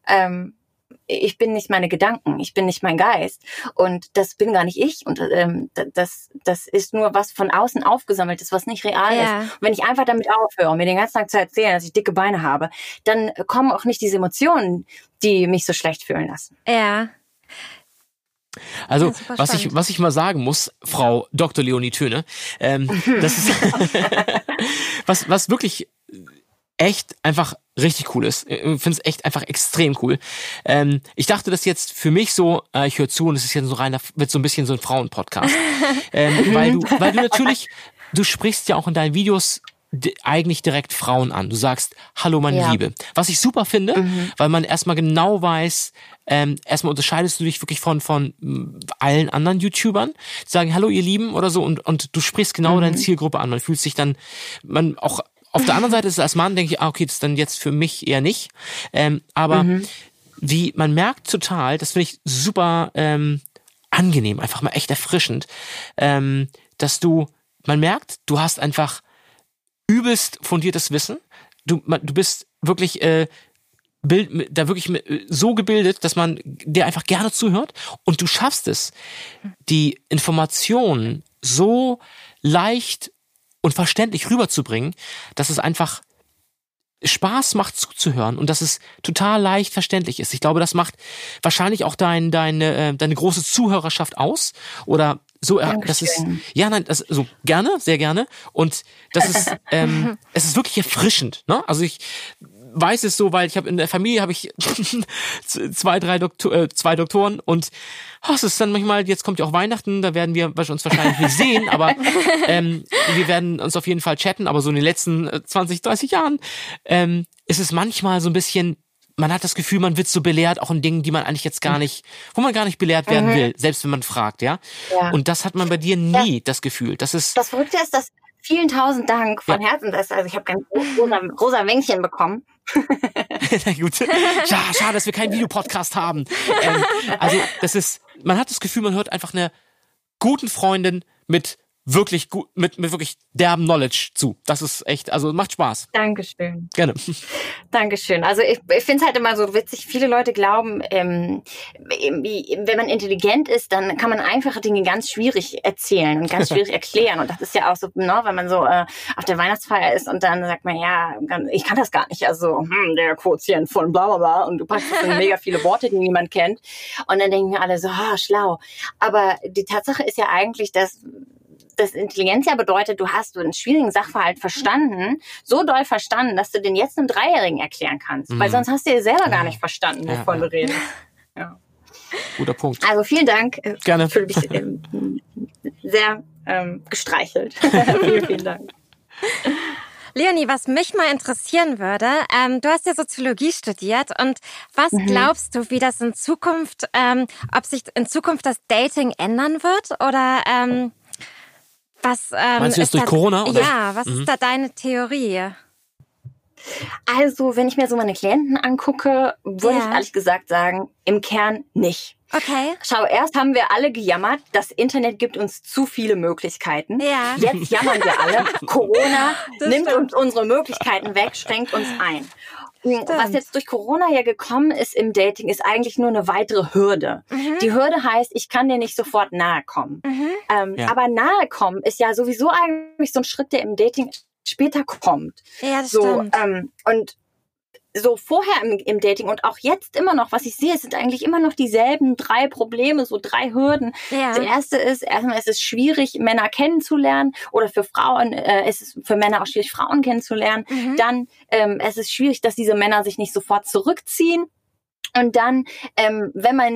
ähm, ich bin nicht meine Gedanken, ich bin nicht mein Geist und das bin gar nicht ich und ähm, das das ist nur was von außen aufgesammelt ist, was nicht real Ja. ist. Und wenn ich einfach damit aufhöre, mir den ganzen Tag zu erzählen, dass ich dicke Beine habe, dann kommen auch nicht diese Emotionen, die mich so schlecht fühlen lassen. Ja. Also, Ja, was ich, was ich mal sagen muss, Frau Dr. Leonie Töne, ähm, das ist, was, was wirklich echt einfach richtig cool ist. Ich finde es echt einfach extrem cool. Ähm, ich dachte das jetzt für mich so, äh, ich höre zu und es ist jetzt so reiner, wird so ein bisschen so ein Frauenpodcast. ähm, weil du, weil du natürlich, du sprichst ja auch in deinen Videos eigentlich direkt Frauen an. Du sagst, hallo meine Ja. Liebe. Was ich super finde, weil man erstmal genau weiß, ähm, erstmal unterscheidest du dich wirklich von, von mm, allen anderen YouTubern, die sagen, hallo ihr Lieben oder so und, und du sprichst genau deine Zielgruppe an. Man fühlt sich dann, man auch auf der anderen Seite ist es als Mann, denke ich, ah, okay, das ist dann jetzt für mich eher nicht. Ähm, aber wie man merkt total, das finde ich super ähm, angenehm, einfach mal echt erfrischend, ähm, dass du, man merkt, du hast einfach übelst fundiertes Wissen. Du, man, du bist wirklich äh, bild, da wirklich äh, so gebildet, dass man dir einfach gerne zuhört und du schaffst es, die Informationen so leicht und verständlich rüberzubringen, dass es einfach Spaß macht zuzuhören und dass es total leicht verständlich ist. Ich glaube, das macht wahrscheinlich auch dein, deine, äh, deine große Zuhörerschaft aus oder so. Äh, das ist ja nein, das so gerne, sehr gerne und das ist ähm, es ist wirklich erfrischend. Ne? Also ich weiß es so, weil ich habe in der Familie habe ich zwei, drei Doktor, äh, zwei Doktoren und oh, es ist dann manchmal, jetzt kommt ja auch Weihnachten, da werden wir uns wahrscheinlich nicht sehen, aber ähm, wir werden uns auf jeden Fall chatten, aber so in den letzten äh, 20, 30 Jahren ähm, ist es manchmal so ein bisschen, man hat das Gefühl, man wird so belehrt, auch in Dingen, die man eigentlich jetzt gar nicht, wo man gar nicht belehrt werden will, selbst wenn man fragt, ja. Ja. Und das hat man bei dir nie, das Gefühl. Das ist, Das Verrückte ist, dass vielen tausend Dank von Herzen, das, also ich habe ganz rosa, rosa Wänkchen bekommen. Na gut. Ja, schade, dass wir keinen Videopodcast haben. Ähm, also, das ist, man hat das Gefühl, man hört einfach einer guten Freundin mit wirklich gut, mit, mit wirklich derben Knowledge zu. Das ist echt, also macht Spaß. Dankeschön. Gerne. Dankeschön. Also ich, ich finde es halt immer so witzig. Viele Leute glauben, ähm, wenn man intelligent ist, dann kann man einfache Dinge ganz schwierig erzählen und ganz schwierig erklären. Und das ist ja auch so, ne, wenn man so äh, auf der Weihnachtsfeier ist und dann sagt man, ja, ich kann das gar nicht. Also hm, der Quotient von bla bla bla. Und du packst in mega viele Worte, die niemand kennt. Und dann denken wir alle so, ah, schlau. Aber die Tatsache ist ja eigentlich, dass das Intelligenz ja bedeutet, du hast so einen schwierigen Sachverhalt verstanden, so doll verstanden, dass du den jetzt einem Dreijährigen erklären kannst. Weil Mhm. sonst hast du ja selber gar Ja. nicht verstanden, Ja, wovon ja. du redest. Guter Punkt. Also vielen Dank. Ich Gerne. fühle mich ähm, sehr ähm, gestreichelt. vielen, vielen Dank. Leonie, was mich mal interessieren würde, ähm, du hast ja Soziologie studiert und was Mhm. glaubst du, wie das in Zukunft, ähm, ob sich in Zukunft das Dating ändern wird oder ähm, was ähm, Meinst du jetzt ist durch da, Corona, oder? Ja, was Mhm. ist da deine Theorie? Also, wenn ich mir so meine Klienten angucke, würde Ja. ich ehrlich gesagt sagen, im Kern nicht. Okay. Schau, erst haben wir alle gejammert, das Internet gibt uns zu viele Möglichkeiten. Ja. Jetzt jammern wir alle, Corona Das nimmt stimmt. uns unsere Möglichkeiten weg, schränkt uns ein. Was jetzt durch Corona ja gekommen ist im Dating, ist eigentlich nur eine weitere Hürde. Mhm. Die Hürde heißt, ich kann dir nicht sofort nahe kommen. Ähm, Ja. Aber nahe kommen ist ja sowieso eigentlich so ein Schritt, der im Dating später kommt. Ja, das So, stimmt. ähm, und so vorher im, im Dating und auch jetzt immer noch, was ich sehe, sind eigentlich immer noch dieselben drei Probleme, so drei Hürden. Ja. Das erste ist, erstmal ist es schwierig, Männer kennenzulernen oder für Frauen, äh, ist es für Männer auch schwierig, Frauen kennenzulernen. Mhm. Dann ähm, es ist schwierig, dass diese Männer sich nicht sofort zurückziehen. Und dann, ähm, wenn man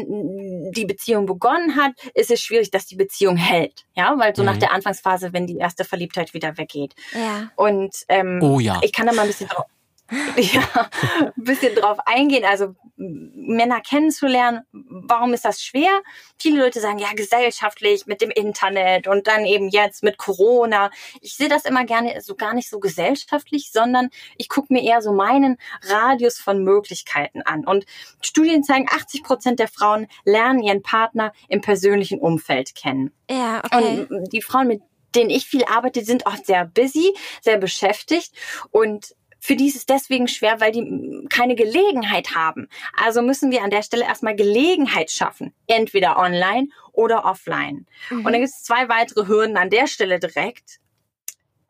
die Beziehung begonnen hat, ist es schwierig, dass die Beziehung hält. Ja, weil so nach Mhm. der Anfangsphase, wenn die erste Verliebtheit wieder weggeht. Ja. Und ähm, Oh ja. ich kann da mal ein bisschen drauf, ja, ein bisschen drauf eingehen. Also Männer kennenzulernen, warum ist das schwer? Viele Leute sagen, ja, gesellschaftlich mit dem Internet und dann eben jetzt mit Corona. Ich sehe das immer gerne so gar nicht so gesellschaftlich, sondern ich gucke mir eher so meinen Radius von Möglichkeiten an. Und Studien zeigen, 80 Prozent der Frauen lernen ihren Partner im persönlichen Umfeld kennen. Ja, okay. Und die Frauen, mit denen ich viel arbeite, sind oft sehr busy, sehr beschäftigt und für die ist es deswegen schwer, weil die keine Gelegenheit haben. Also müssen wir an der Stelle erstmal Gelegenheit schaffen. Entweder online oder offline. Mhm. Und dann gibt es zwei weitere Hürden an der Stelle direkt.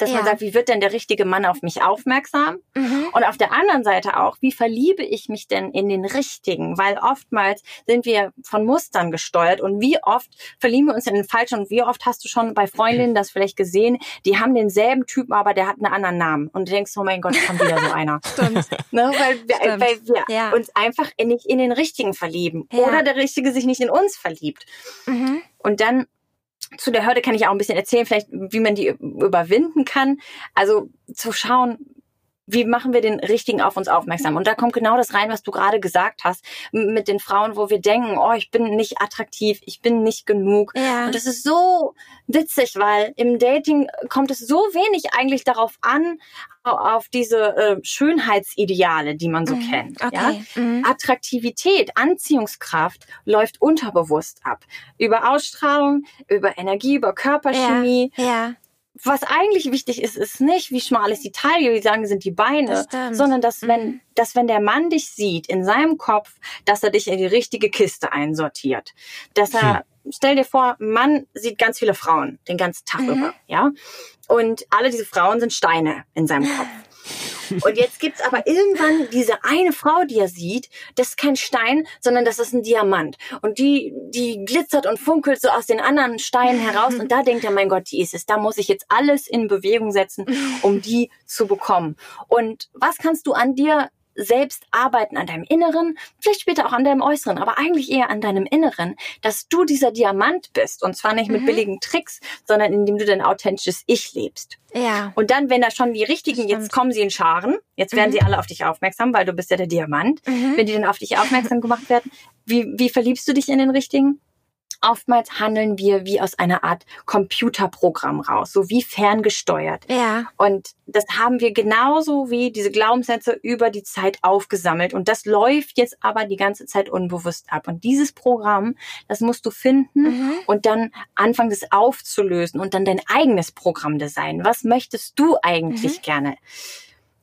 Dass man Ja. sagt, wie wird denn der richtige Mann auf mich aufmerksam? Mhm. Und auf der anderen Seite auch, wie verliebe ich mich denn in den richtigen? Weil oftmals sind wir von Mustern gesteuert und wie oft verlieben wir uns in den falschen und wie oft hast du schon bei Freundinnen das vielleicht gesehen, die haben denselben Typen, aber der hat einen anderen Namen und du denkst, oh mein Gott, kommt wieder so einer. Stimmt. Ne? Weil wir, Stimmt. weil wir Ja. uns einfach in- nicht in den richtigen verlieben Ja. oder der Richtige sich nicht in uns verliebt. Mhm. Und dann zu der Hürde kann ich auch ein bisschen erzählen, vielleicht wie man die überwinden kann. Also zu schauen, wie machen wir den Richtigen auf uns aufmerksam? Und da kommt genau das rein, was du gerade gesagt hast, mit den Frauen, wo wir denken, oh, ich bin nicht attraktiv, ich bin nicht genug. Ja. Und das ist so witzig, weil im Dating kommt es so wenig eigentlich darauf an, au- auf diese äh, Schönheitsideale, die man so Mhm. kennt. Ja? Okay. Mhm. Attraktivität, Anziehungskraft läuft unterbewusst ab. Über Ausstrahlung, über Energie, über Körperchemie. Ja. Was eigentlich wichtig ist, ist nicht, wie schmal ist die Taille, wie sagen sind die Beine, Das sondern dass Mhm. wenn, dass wenn der Mann dich sieht in seinem Kopf, dass er dich in die richtige Kiste einsortiert. Dass er, stell dir vor, ein Mann sieht ganz viele Frauen den ganzen Tag Mhm. über, ja? Und alle diese Frauen sind Steine in seinem Kopf. Und jetzt gibt's aber irgendwann diese eine Frau, die er sieht, das ist kein Stein, sondern das ist ein Diamant. Und die, die glitzert und funkelt so aus den anderen Steinen heraus. Und da denkt er, mein Gott, die ist es. Da muss ich jetzt alles in Bewegung setzen, um die zu bekommen. Und was kannst du an dir selbst arbeiten, an deinem Inneren, vielleicht später auch an deinem Äußeren, aber eigentlich eher an deinem Inneren, dass du dieser Diamant bist. Und zwar nicht mit Mhm. billigen Tricks, sondern indem du dein authentisches Ich lebst. Ja. Und dann, wenn da schon die richtigen, jetzt kommen sie in Scharen, jetzt werden Mhm. sie alle auf dich aufmerksam, weil du bist ja der Diamant. Mhm. Wenn die dann auf dich aufmerksam gemacht werden, wie, wie verliebst du dich in den richtigen? Oftmals handeln wir wie aus einer Art Computerprogramm raus, so wie ferngesteuert. Ja. Und das haben wir genauso wie diese Glaubenssätze über die Zeit aufgesammelt. Und das läuft jetzt aber die ganze Zeit unbewusst ab. Und dieses Programm, das musst du finden Mhm. und dann anfangen, das aufzulösen und dann dein eigenes Programm designen. Was möchtest du eigentlich gerne?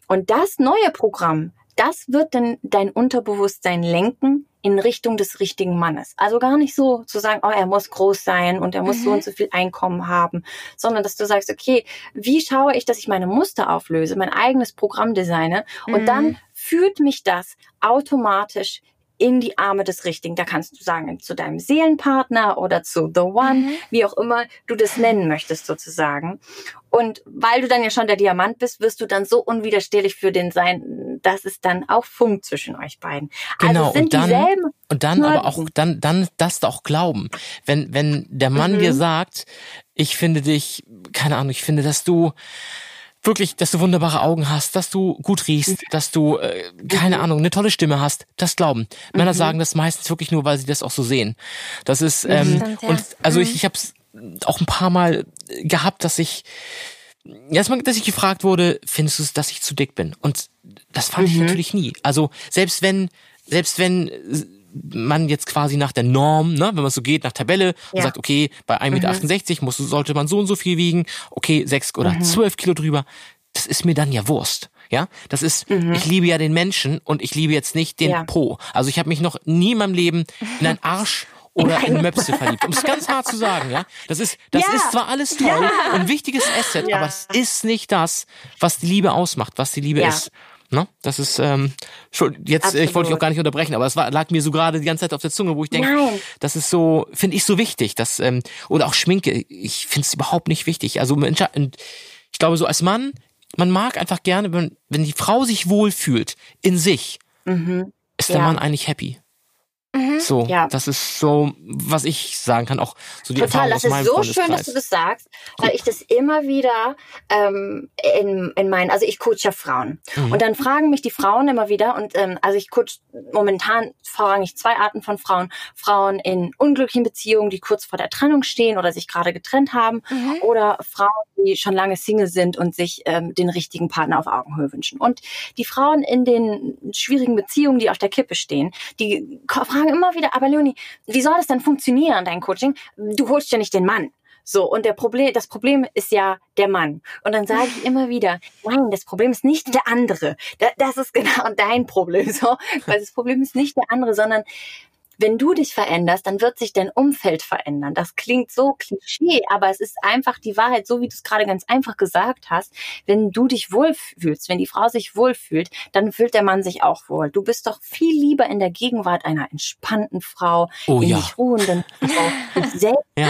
Und das neue Programm, das wird dann dein Unterbewusstsein lenken in Richtung des richtigen Mannes. Also gar nicht so zu sagen, oh, er muss groß sein und er muss so Mhm. und so viel Einkommen haben, sondern dass du sagst, okay, wie schaue ich, dass ich meine Muster auflöse, mein eigenes Programm designe und Mhm. dann führt mich das automatisch in die Arme des Richtigen. Da kannst du sagen, zu deinem Seelenpartner oder zu The One, Mhm. wie auch immer du das nennen möchtest sozusagen. Und weil du dann ja schon der Diamant bist, wirst du dann so unwiderstehlich für den sein, dass es dann auch funkt zwischen euch beiden. Genau, also es sind und dann- dieselben. Und dann aber auch, dann, dann das auch glauben. Wenn, wenn der Mann Mhm. dir sagt, ich finde dich, keine Ahnung, ich finde, dass du wirklich, dass du wunderbare Augen hast, dass du gut riechst, dass du, äh, keine Mhm. Ahnung, eine tolle Stimme hast, das glauben. Männer sagen das meistens wirklich nur, weil sie das auch so sehen. Das ist, ähm, Stimmt, ja. und also ich, Mhm. ich habe es auch ein paar Mal gehabt, dass ich erstmal, dass ich gefragt wurde, findest du es, dass ich zu dick bin? Und das fand ich Mhm. natürlich nie. Also selbst wenn, selbst wenn man jetzt quasi nach der Norm, ne, wenn man so geht, nach Tabelle und Ja. sagt, okay, bei 1,68 Meter muss, sollte man so und so viel wiegen, okay, sechs oder zwölf Kilo drüber, das ist mir dann ja Wurst. Ja, das ist, ich liebe ja den Menschen und ich liebe jetzt nicht den Ja. Po. Also ich habe mich noch nie in meinem Leben in einen Arsch oder in Möpse verliebt. Um es ganz hart zu sagen, ja. Das ist, das Ja. ist zwar alles toll und ein wichtiges Asset, Ja. aber es ist nicht das, was die Liebe ausmacht, was die Liebe Ja. ist. Ne? Das ist ähm, schon jetzt, Absolut. ich wollte dich auch gar nicht unterbrechen, aber es war, lag mir so gerade die ganze Zeit auf der Zunge, wo ich denke, Nein. das ist so, finde ich so wichtig, dass, ähm, oder auch Schminke, ich finde es überhaupt nicht wichtig. Also ich glaube, so als Mann, man mag einfach gerne, wenn, wenn die Frau sich wohlfühlt in sich, ist der Ja. Mann eigentlich happy. So, Ja. das ist so, was ich sagen kann, auch so die Total, Erfahrung das ist so schön, dass du das sagst, weil ich das immer wieder ähm, in, in meinen, also ich coache ja Frauen Mhm. und dann fragen mich die Frauen immer wieder und ähm, also ich coache momentan vorrangig zwei Arten von Frauen, Frauen in unglücklichen Beziehungen, die kurz vor der Trennung stehen oder sich gerade getrennt haben oder Frauen, die schon lange Single sind und sich ähm, den richtigen Partner auf Augenhöhe wünschen. Und die Frauen in den schwierigen Beziehungen, die auf der Kippe stehen, die ko- fragen immer wieder, aber Leonie, wie soll das denn funktionieren, dein Coaching? Du holst ja nicht den Mann. So, und der Problem, das Problem ist ja der Mann. Und dann sage ich immer wieder, nein, das Problem ist nicht der andere. Da, das ist genau dein Problem. So, weil das Problem ist nicht der andere, sondern wenn du dich veränderst, dann wird sich dein Umfeld verändern. Das klingt so klischee, aber es ist einfach die Wahrheit, so wie du es gerade ganz einfach gesagt hast. Wenn du dich wohlfühlst, wenn die Frau sich wohlfühlt, dann fühlt der Mann sich auch wohl. Du bist doch viel lieber in der Gegenwart einer entspannten Frau, Oh in ja. sich ruhenden Frau, sich selbst Ja,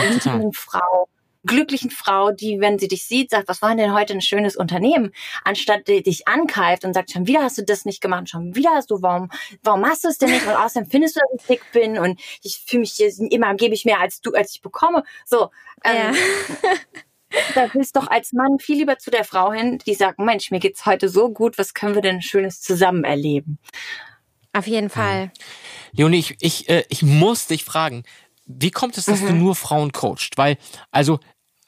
Frau, glücklichen Frau, die, wenn sie dich sieht, sagt, was war denn heute ein schönes Unternehmen, anstatt die dich ankeift und sagt, schon wieder hast du das nicht gemacht, schon wieder hast du, warum, warum machst du es denn nicht? Und außerdem findest du, dass ich dick bin und ich fühle mich hier immer, gebe ich mehr als du, als ich bekomme. So, ähm, da willst doch als Mann viel lieber zu der Frau hin, die sagt, Mensch, mir geht's heute so gut, was können wir denn Schönes zusammen erleben? Auf jeden Fall. Leonie, ich, ich, äh, ich muss dich fragen, wie kommt es, dass du nur Frauen coacht? Weil, also,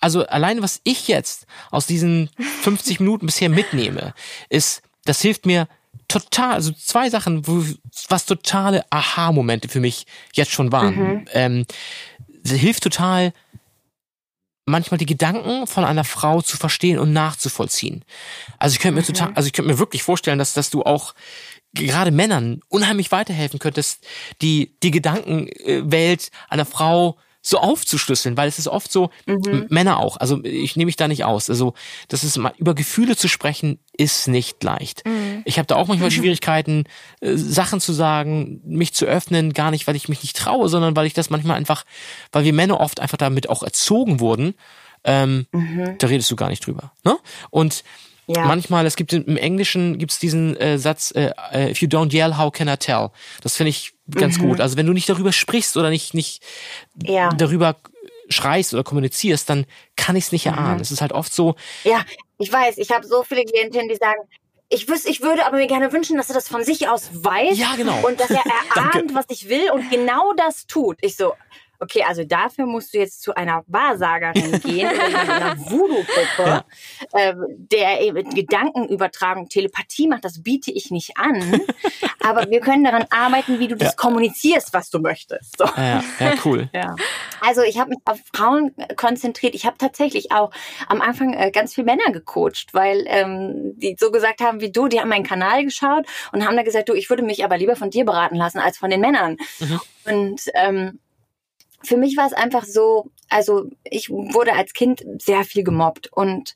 also allein was ich jetzt aus diesen 50 Minuten bisher mitnehme, ist, das hilft mir total, also zwei Sachen, wo, was totale Aha-Momente für mich jetzt schon waren. Ähm, es hilft total, manchmal die Gedanken von einer Frau zu verstehen und nachzuvollziehen. Also ich könnte mir total, also ich könnte mir wirklich vorstellen, dass, dass du auch gerade Männern unheimlich weiterhelfen könntest, die, die Gedankenwelt einer Frau so aufzuschlüsseln, weil es ist oft so, M- Männer auch, also ich nehme mich da nicht aus, also das ist mal, über Gefühle zu sprechen, ist nicht leicht. Ich habe da auch manchmal Schwierigkeiten, äh, Sachen zu sagen, mich zu öffnen, gar nicht, weil ich mich nicht traue, sondern weil ich das manchmal einfach, weil wir Männer oft einfach damit auch erzogen wurden, ähm, da redest du gar nicht drüber. Ne? Und Ja. manchmal, es gibt im Englischen gibt's diesen äh, Satz, äh, äh, if you don't yell, how can I tell? Das finde ich ganz gut. Also wenn du nicht darüber sprichst oder nicht, nicht Ja. darüber schreist oder kommunizierst, dann kann ich es nicht erahnen. Es ist halt oft so, Ja, ich weiß, ich habe so viele Klientinnen, die sagen, ich wüsste, ich würde aber mir gerne wünschen, dass er das von sich aus weiß. Ja, genau. Und dass er erahnt, was ich will und genau das tut. Ich so, okay, also dafür musst du jetzt zu einer Wahrsagerin gehen in einer Voodoo-Gruppe, äh, der eben Gedankenübertragung, Telepathie macht. Das biete ich nicht an. aber wir können daran arbeiten, wie du das kommunizierst, was du möchtest. So. äh, ja, cool. Ja. Also ich habe mich auf Frauen konzentriert. Ich habe tatsächlich auch am Anfang äh, ganz viel Männer gecoacht, weil ähm, die so gesagt haben wie du, die haben meinen Kanal geschaut und haben da gesagt, du, ich würde mich aber lieber von dir beraten lassen als von den Männern. Und ähm, für mich war es einfach so, also ich wurde als Kind sehr viel gemobbt und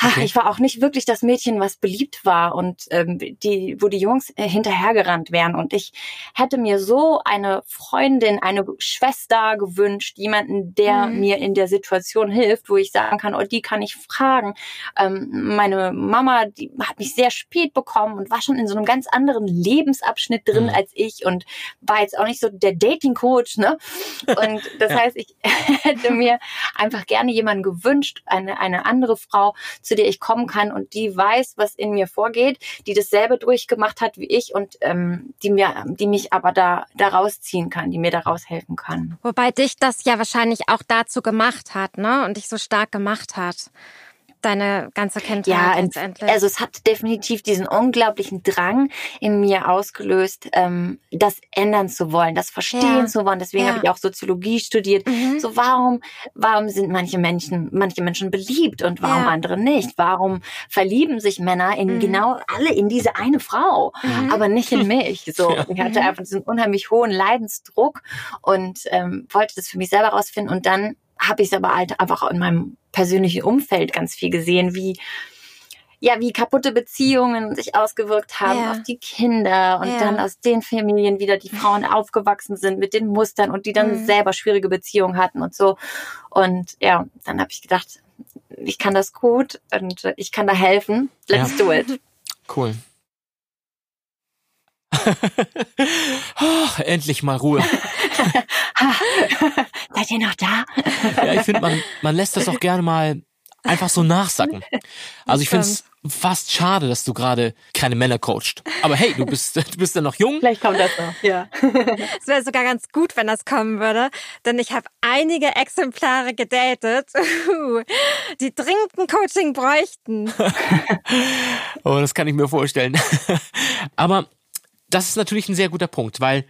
ach, ich war auch nicht wirklich das Mädchen, was beliebt war und ähm, die, wo die Jungs äh, hinterhergerannt wären. Und ich hätte mir so eine Freundin, eine Schwester gewünscht, jemanden, der Mhm. mir in der Situation hilft, wo ich sagen kann, oh, die kann ich fragen. Ähm, meine Mama, die hat mich sehr spät bekommen und war schon in so einem ganz anderen Lebensabschnitt drin Mhm. als ich und war jetzt auch nicht so der Dating-Coach, ne? Und das heißt, ich hätte mir einfach gerne jemanden gewünscht, eine, eine andere Frau, zu der ich kommen kann und die weiß, was in mir vorgeht, die dasselbe durchgemacht hat wie ich und ähm, die mir, die mich aber da, da rausziehen kann, die mir da raushelfen kann. Wobei dich das ja wahrscheinlich auch dazu gemacht hat, ne? Und dich so stark gemacht hat. Deine ganze Kindheit Ja, letztendlich. also es hat definitiv diesen unglaublichen Drang in mir ausgelöst, ähm, das ändern zu wollen, das verstehen Ja. zu wollen. Deswegen Ja. habe ich auch Soziologie studiert. Mhm. So warum, warum sind manche Menschen, manche Menschen beliebt und warum Ja. andere nicht? Warum verlieben sich Männer in Mhm. genau alle in diese eine Frau, Mhm. aber nicht in mich? So, ich hatte Mhm. einfach diesen unheimlich hohen Leidensdruck und ähm, wollte das für mich selber rausfinden und dann habe ich es aber halt einfach in meinem persönlichen Umfeld ganz viel gesehen, wie ja, wie kaputte Beziehungen sich ausgewirkt haben Ja. auf die Kinder und Ja. dann aus den Familien wieder die Frauen aufgewachsen sind mit den Mustern und die dann Mhm. selber schwierige Beziehungen hatten und so. Und ja, dann habe ich gedacht, ich kann das gut und ich kann da helfen. Let's do it. Cool. oh, endlich mal Ruhe. Seid ihr noch da? Ja, ich finde, man, man lässt das auch gerne mal einfach so nachsacken. Also ich finde es fast schade, dass du gerade keine Männer coacht. Aber hey, du bist, du bist ja noch jung. Vielleicht kommt das noch. Ja. Es wäre sogar ganz gut, wenn das kommen würde, denn ich habe einige Exemplare gedatet, die dringend ein Coaching bräuchten. Oh, das kann ich mir vorstellen. Aber das ist natürlich ein sehr guter Punkt, weil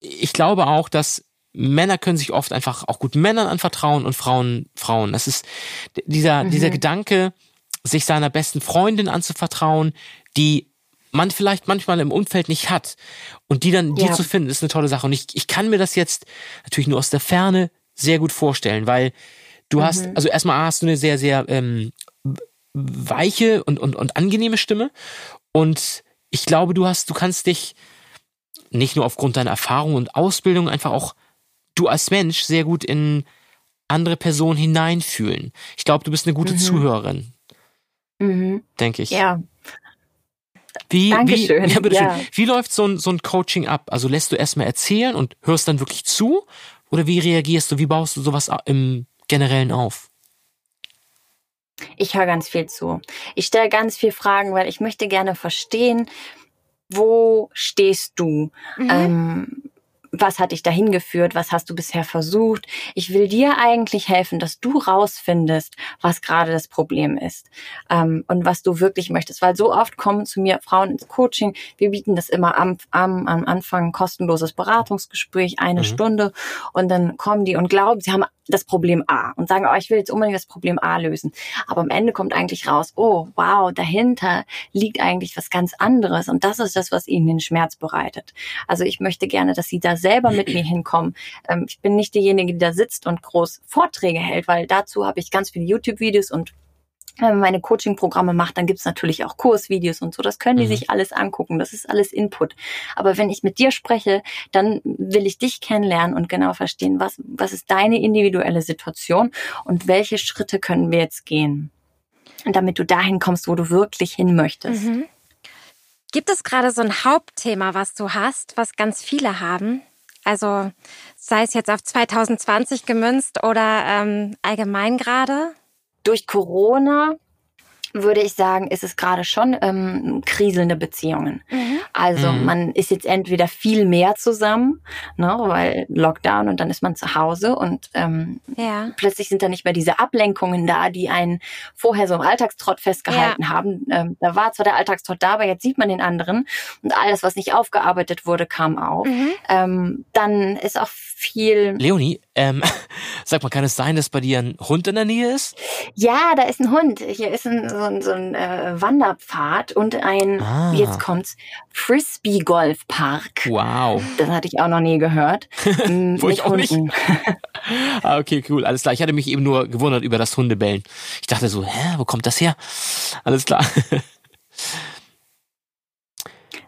ich glaube auch, dass Männer können sich oft einfach auch gut Männern anvertrauen und Frauen Frauen. Das ist dieser dieser Gedanke, sich seiner besten Freundin anzuvertrauen, die man vielleicht manchmal im Umfeld nicht hat und die dann die Ja. zu finden, ist eine tolle Sache. Und ich, ich kann mir das jetzt natürlich nur aus der Ferne sehr gut vorstellen, weil du hast, also erstmal hast du eine sehr, sehr ähm, weiche und, und, und angenehme Stimme. Und ich glaube, du hast, du kannst dich nicht nur aufgrund deiner Erfahrung und Ausbildung einfach auch du als Mensch sehr gut in andere Personen hineinfühlen. Ich glaube, du bist eine gute Zuhörerin, Mhm. denke ich. Ja. Wie, Dankeschön, Wie, ja, bitteschön. ja. wie läuft so ein, so ein Coaching ab? Also lässt du erstmal erzählen und hörst dann wirklich zu? Oder wie reagierst du? Wie baust du sowas im Generellen auf? Ich höre ganz viel zu. Ich stelle ganz viel Fragen, weil ich möchte gerne verstehen, wo stehst du? Mhm. Ähm, was hat dich dahin geführt? Was hast du bisher versucht? Ich will dir eigentlich helfen, dass du rausfindest, was gerade das Problem ist ähm, und was du wirklich möchtest. Weil so oft kommen zu mir Frauen ins Coaching. Wir bieten das immer am, am, am Anfang ein kostenloses Beratungsgespräch, eine Mhm. Stunde. Und dann kommen die und glauben, sie haben das Problem A und sagen, oh, ich will jetzt unbedingt das Problem A lösen. Aber am Ende kommt eigentlich raus, oh, wow, dahinter liegt eigentlich was ganz anderes. Und das ist das, was ihnen den Schmerz bereitet. Also ich möchte gerne, dass sie da selber mit mir hinkommen. Ähm, ich bin nicht diejenige, die da sitzt und groß Vorträge hält, weil dazu habe ich ganz viele YouTube-Videos und meine Coaching-Programme macht, dann gibt's natürlich auch Kursvideos und so. Das können die Mhm. sich alles angucken. Das ist alles Input. Aber wenn ich mit dir spreche, dann will ich dich kennenlernen und genau verstehen, was, was ist deine individuelle Situation und welche Schritte können wir jetzt gehen, damit du dahin kommst, wo du wirklich hin möchtest. Mhm. Gibt es gerade so ein Hauptthema, was du hast, was ganz viele haben? Also sei es jetzt auf 2020 gemünzt oder ähm, allgemein gerade? Durch Corona würde ich sagen, ist es gerade schon ähm, kriselnde Beziehungen. Also Mhm. man ist jetzt entweder viel mehr zusammen, ne, weil Lockdown und dann ist man zu Hause und ähm, Ja. plötzlich sind da nicht mehr diese Ablenkungen da, die einen vorher so im Alltagstrott festgehalten haben. Ähm, da war zwar der Alltagstrott da, aber jetzt sieht man den anderen und alles, was nicht aufgearbeitet wurde, kam auf. Mhm. Ähm, dann ist auch viel, Leonie, ähm, sag mal, kann es sein, dass bei dir ein Hund in der Nähe ist? ja, da ist ein Hund, hier ist ein, so ein, so ein äh, Wanderpfad und ein, Ah. jetzt kommt's, Frisbee-Golfpark. Wow. Das hatte ich auch noch nie gehört. Mm, Wo ich auch nicht. Ah, okay, cool, alles klar. Ich hatte mich eben nur gewundert über das Hundebellen. Ich dachte so, hä, wo kommt das her? Alles klar.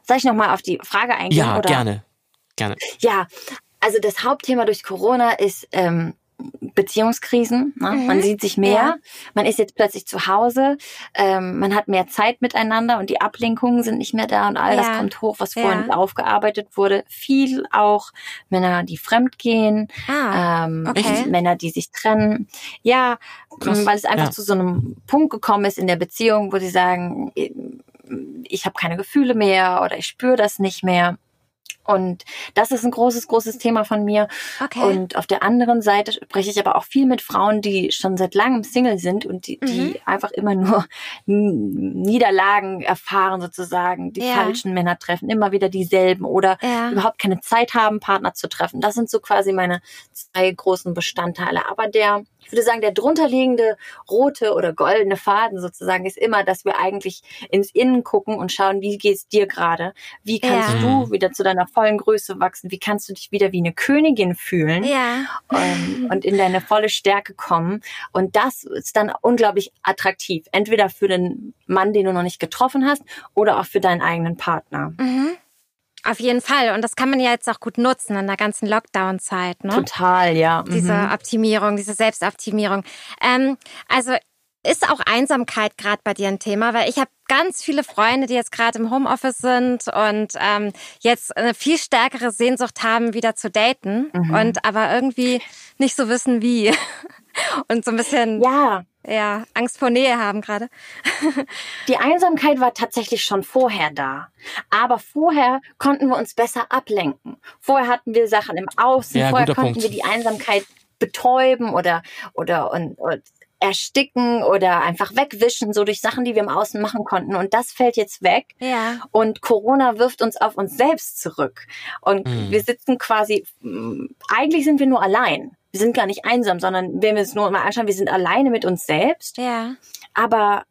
Soll ich nochmal auf die Frage eingehen? Ja, oder? gerne. Gerne. Ja, also das Hauptthema durch Corona ist ähm, Beziehungskrisen. Ne? Mhm. Man sieht sich mehr, Ja. man ist jetzt plötzlich zu Hause, ähm, man hat mehr Zeit miteinander und die Ablenkungen sind nicht mehr da und all Ja. das kommt hoch, was Ja. vorhin aufgearbeitet wurde. Viel auch Männer, die fremdgehen, Ah. ähm, okay. Männer, die sich trennen. Ja, Krass. weil es einfach Ja. zu so einem Punkt gekommen ist in der Beziehung, wo sie sagen, ich habe keine Gefühle mehr oder ich spüre das nicht mehr. Und das ist ein großes, großes Thema von mir. Okay. Und auf der anderen Seite spreche ich aber auch viel mit Frauen, die schon seit langem Single sind und die, Mhm. die einfach immer nur Niederlagen erfahren sozusagen, die Ja. falschen Männer treffen, immer wieder dieselben oder ja. überhaupt keine Zeit haben, Partner zu treffen. Das sind so quasi meine zwei großen Bestandteile. Aber der ich würde sagen, der drunterliegende rote oder goldene Faden sozusagen ist immer, dass wir eigentlich ins Innen gucken und schauen, wie geht's dir gerade? Wie kannst Ja. du wieder zu deiner vollen Größe wachsen? Wie kannst du dich wieder wie eine Königin fühlen? Ja. ähm, und in deine volle Stärke kommen. Und das ist dann unglaublich attraktiv. Entweder für den Mann, den du noch nicht getroffen hast, oder auch für deinen eigenen Partner. Mhm. Auf jeden Fall. Und das kann man ja jetzt auch gut nutzen in der ganzen Lockdown-Zeit. Ne? Total, ja. Diese Mhm. Optimierung, diese Selbstoptimierung. Ähm, also ist auch Einsamkeit gerade bei dir ein Thema, weil ich habe ganz viele Freunde, die jetzt gerade im Homeoffice sind und ähm, jetzt eine viel stärkere Sehnsucht haben, wieder zu daten Mhm. und aber irgendwie nicht so wissen wie und so ein bisschen Ja, ja Angst vor Nähe haben gerade. die Einsamkeit war tatsächlich schon vorher da. Aber vorher konnten wir uns besser ablenken. Vorher hatten wir Sachen im Außen, Ja, vorher konnten Punkt. wir die Einsamkeit betäuben oder, oder, und, und ersticken oder einfach wegwischen, so durch Sachen, die wir im Außen machen konnten. Und das fällt jetzt weg. Ja. Und Corona wirft uns auf uns selbst zurück. Und Mhm. wir sitzen quasi, mh, eigentlich sind wir nur allein. Wir sind gar nicht einsam, sondern wenn wir es nur mal anschauen, wir sind alleine mit uns selbst. Ja. Aber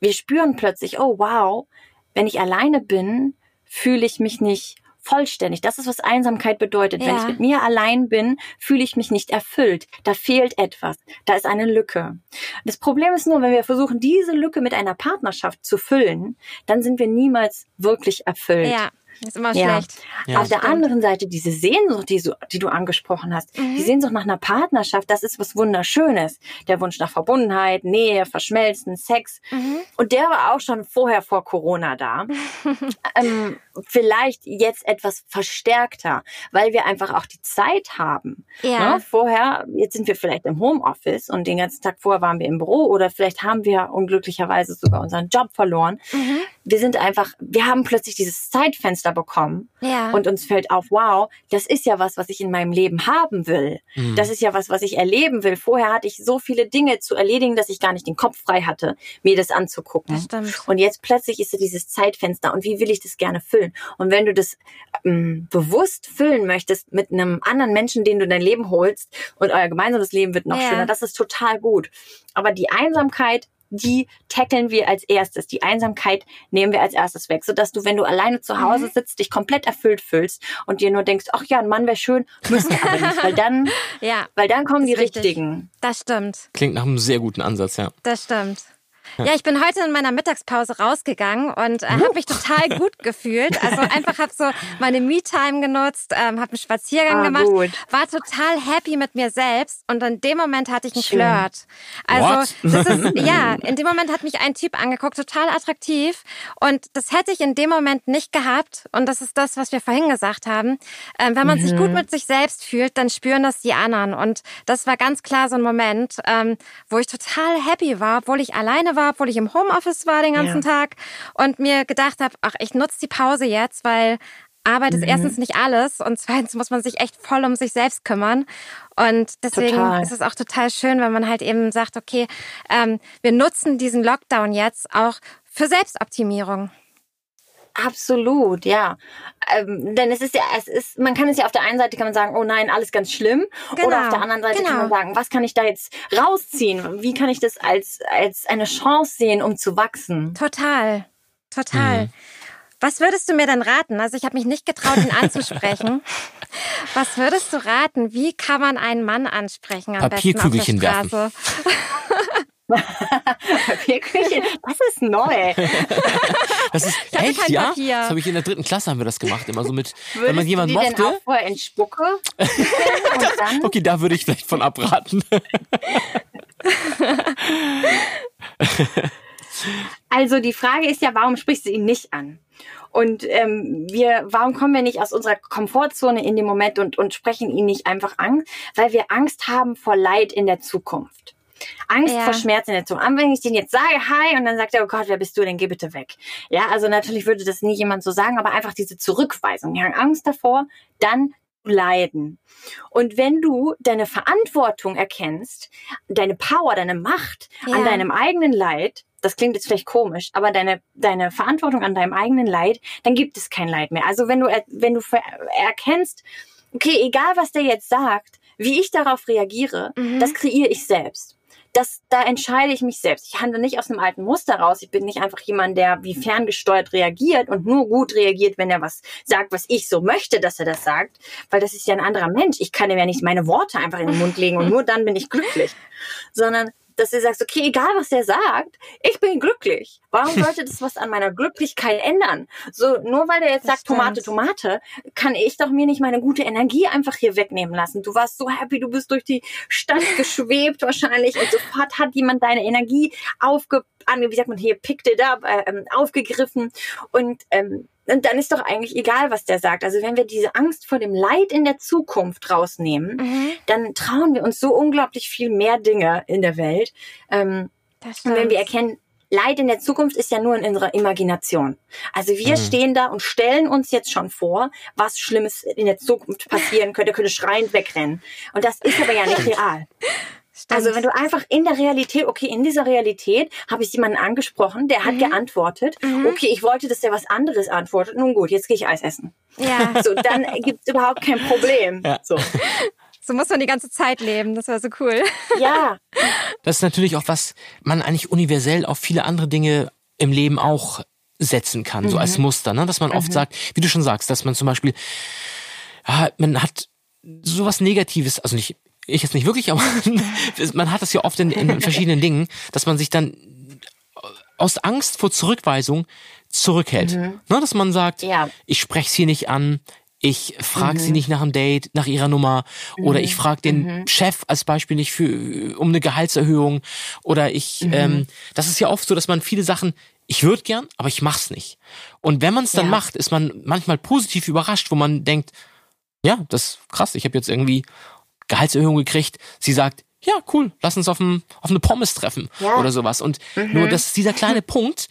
wir spüren plötzlich, oh wow, wenn ich alleine bin, fühle ich mich nicht vollständig. Das ist, was Einsamkeit bedeutet. Wenn Ja. ich mit mir allein bin, fühle ich mich nicht erfüllt. Da fehlt etwas. Da ist eine Lücke. Das Problem ist nur, wenn wir versuchen, diese Lücke mit einer Partnerschaft zu füllen, dann sind wir niemals wirklich erfüllt. Ja. Ist immer Ja. schlecht. Ja. Auf der anderen Seite diese Sehnsucht, die, so, die du angesprochen hast, Mhm. die Sehnsucht nach einer Partnerschaft, das ist was Wunderschönes. Der Wunsch nach Verbundenheit, Nähe, Verschmelzen, Sex. Mhm. Und der war auch schon vorher vor Corona da. ähm, vielleicht jetzt etwas verstärkter, weil wir einfach auch die Zeit haben. Ja. Ne? Vorher, jetzt sind wir vielleicht im Homeoffice und den ganzen Tag vorher waren wir im Büro oder vielleicht haben wir unglücklicherweise sogar unseren Job verloren. Mhm. Wir sind einfach, wir haben plötzlich dieses Zeitfenster bekommen Ja. und uns fällt auf, wow, das ist ja was, was ich in meinem Leben haben will. Mhm. Das ist ja was, was ich erleben will. Vorher hatte ich so viele Dinge zu erledigen, dass ich gar nicht den Kopf frei hatte, mir das anzugucken. das stimmt. Und jetzt plötzlich ist da dieses Zeitfenster und wie will ich das gerne füllen? Und wenn du das ähm, bewusst füllen möchtest mit einem anderen Menschen, den du in dein Leben holst und euer gemeinsames Leben wird noch Ja. schöner, das ist total gut. Aber die Einsamkeit, die tackeln wir als erstes. Die Einsamkeit nehmen wir als erstes weg, sodass du, wenn du alleine zu Hause Mhm. sitzt, dich komplett erfüllt fühlst und dir nur denkst, ach ja, ein Mann wäre schön, müsste aber nicht, weil dann, Ja, weil dann kommen die richtig. richtigen. das stimmt. Klingt nach einem sehr guten Ansatz, ja. Das stimmt. Ja, ich bin heute in meiner Mittagspause rausgegangen und äh, habe mich total gut gefühlt. Also einfach habe so meine Me-Time genutzt, ähm, habe einen Spaziergang Ah, gemacht, gut. war total happy mit mir selbst und in dem Moment hatte ich einen Schön. Flirt. Also What? das ist ja, in dem Moment hat mich ein Typ angeguckt, total attraktiv und das hätte ich in dem Moment nicht gehabt und das ist das, was wir vorhin gesagt haben. Ähm, wenn man sich gut mit sich selbst fühlt, dann spüren das die anderen und das war ganz klar so ein Moment, ähm, wo ich total happy war, obwohl ich alleine war, obwohl ich im Homeoffice war den ganzen Tag und mir gedacht habe, ach, ich nutze die Pause jetzt, weil Arbeit ist erstens nicht alles und zweitens muss man sich echt voll um sich selbst kümmern. Und deswegen Total. ist es auch total schön, wenn man halt eben sagt, okay, ähm, wir nutzen diesen Lockdown jetzt auch für Selbstoptimierung. Absolut, ja. Ähm, denn es ist ja, es ist, man kann es ja auf der einen Seite kann man sagen, oh nein, alles ganz schlimm. Oder Genau, auf der anderen Seite kann man genau. sagen, was kann ich da jetzt rausziehen? Wie kann ich das als, als eine Chance sehen, um zu wachsen? Total, total. Was würdest du mir denn raten? Also ich habe mich nicht getraut, ihn anzusprechen. Was würdest du raten? Wie kann man einen Mann ansprechen am Papierkügelchen besten auf der werfen. Papierküche, das ist neu. Das ist hatte echt, ja? Papier. Das habe ich in der dritten Klasse haben wir das gemacht, immer so mit, wenn Würdest man jemanden du die denn auch mochte. vorher in Spucke? dann? Okay, da würde ich vielleicht von abraten. Also die Frage ist ja, warum sprichst du ihn nicht an? Und ähm, wir, warum kommen wir nicht aus unserer Komfortzone in dem Moment und, und sprechen ihn nicht einfach an? Weil wir Angst haben vor Leid in der Zukunft. Angst Ja. vor Schmerz in der Zukunft. Aber wenn ich den jetzt sage, hi, und dann sagt er, oh Gott, wer bist du denn, geh bitte weg. Ja, also natürlich würde das nie jemand so sagen, aber einfach diese Zurückweisung. Wir haben Angst davor, dann zu leiden. Und wenn du deine Verantwortung erkennst, deine Power, deine Macht an Ja. deinem eigenen Leid, das klingt jetzt vielleicht komisch, aber deine, deine Verantwortung an deinem eigenen Leid, dann gibt es kein Leid mehr. Also wenn du, wenn du erkennst, okay, egal was der jetzt sagt, wie ich darauf reagiere, Mhm. das kreiere ich selbst. Das, da entscheide ich mich selbst. Ich handle nicht aus einem alten Muster raus. Ich bin nicht einfach jemand, der wie ferngesteuert reagiert und nur gut reagiert, wenn er was sagt, was ich so möchte, dass er das sagt. Weil das ist ja ein anderer Mensch. Ich kann ihm ja nicht meine Worte einfach in den Mund legen und nur dann bin ich glücklich. Sondern, dass du sagst, okay, egal was er sagt, ich bin glücklich. Warum sollte das was an meiner Glücklichkeit ändern? So, nur weil der jetzt Das sagt Tomate, stimmt. Tomate, kann ich doch mir nicht meine gute Energie einfach hier wegnehmen lassen. Du warst so happy, du bist durch die Stadt geschwebt wahrscheinlich und sofort hat jemand deine Energie aufge, wie sagt man hier, picked it up, äh, ähm, aufgegriffen und, ähm, und dann ist doch eigentlich egal, was der sagt. Also wenn wir diese Angst vor dem Leid in der Zukunft rausnehmen, Mhm. dann trauen wir uns so unglaublich viel mehr Dinge in der Welt. Ähm, Das und wenn wir erkennen, Leid in der Zukunft ist ja nur in unserer Imagination. Also wir stehen da und stellen uns jetzt schon vor, was Schlimmes in der Zukunft passieren könnte, könnte schreiend wegrennen. Und das ist aber ja nicht real. Stimmt. Also wenn du einfach in der Realität, okay, in dieser Realität habe ich jemanden angesprochen, der hat Mhm. geantwortet. Okay, ich wollte, dass der was anderes antwortet. Nun gut, jetzt gehe ich Eis essen. ja, So, dann gibt's überhaupt kein Problem. Ja. So. so muss man die ganze Zeit leben. Das wäre so cool. Ja, Das ist natürlich auch was man eigentlich universell auf viele andere Dinge im Leben auch setzen kann, so als Muster, ne? dass man oft sagt, wie du schon sagst, dass man zum Beispiel, ja, man hat sowas Negatives, also nicht, ich jetzt nicht wirklich, aber man hat das ja oft in, in verschiedenen Dingen, dass man sich dann aus Angst vor Zurückweisung zurückhält. Ne? Dass man sagt, Ja. ich spreche sie nicht an, ich frage sie nicht nach einem Date, nach ihrer Nummer oder ich frage den Chef als Beispiel nicht für um eine Gehaltserhöhung oder ich ähm, das ist ja oft so, dass man viele Sachen ich würde gern, aber ich mach's nicht. Und wenn man es dann Ja. macht, ist man manchmal positiv überrascht, wo man denkt, ja, das ist krass, ich habe jetzt irgendwie Gehaltserhöhung gekriegt. Sie sagt, ja, cool, lass uns auf, ein, auf eine Pommes treffen Ja. oder sowas. Und nur das ist dieser kleine Punkt,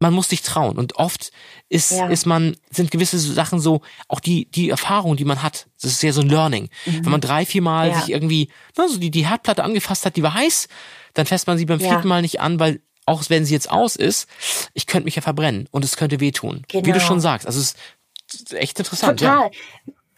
man muss sich trauen. Und oft ist, Ja. ist man, sind gewisse Sachen so, auch die, die Erfahrung, die man hat, das ist ja so ein Learning. Wenn man drei, vier Mal Ja. sich irgendwie, na, so die, die Herdplatte angefasst hat, die war heiß, dann fässt man sie beim Ja. vierten Mal nicht an, weil auch wenn sie jetzt aus ist, ich könnte mich ja verbrennen und es könnte wehtun. Wie du Genau. schon sagst. Also es ist echt interessant. Total.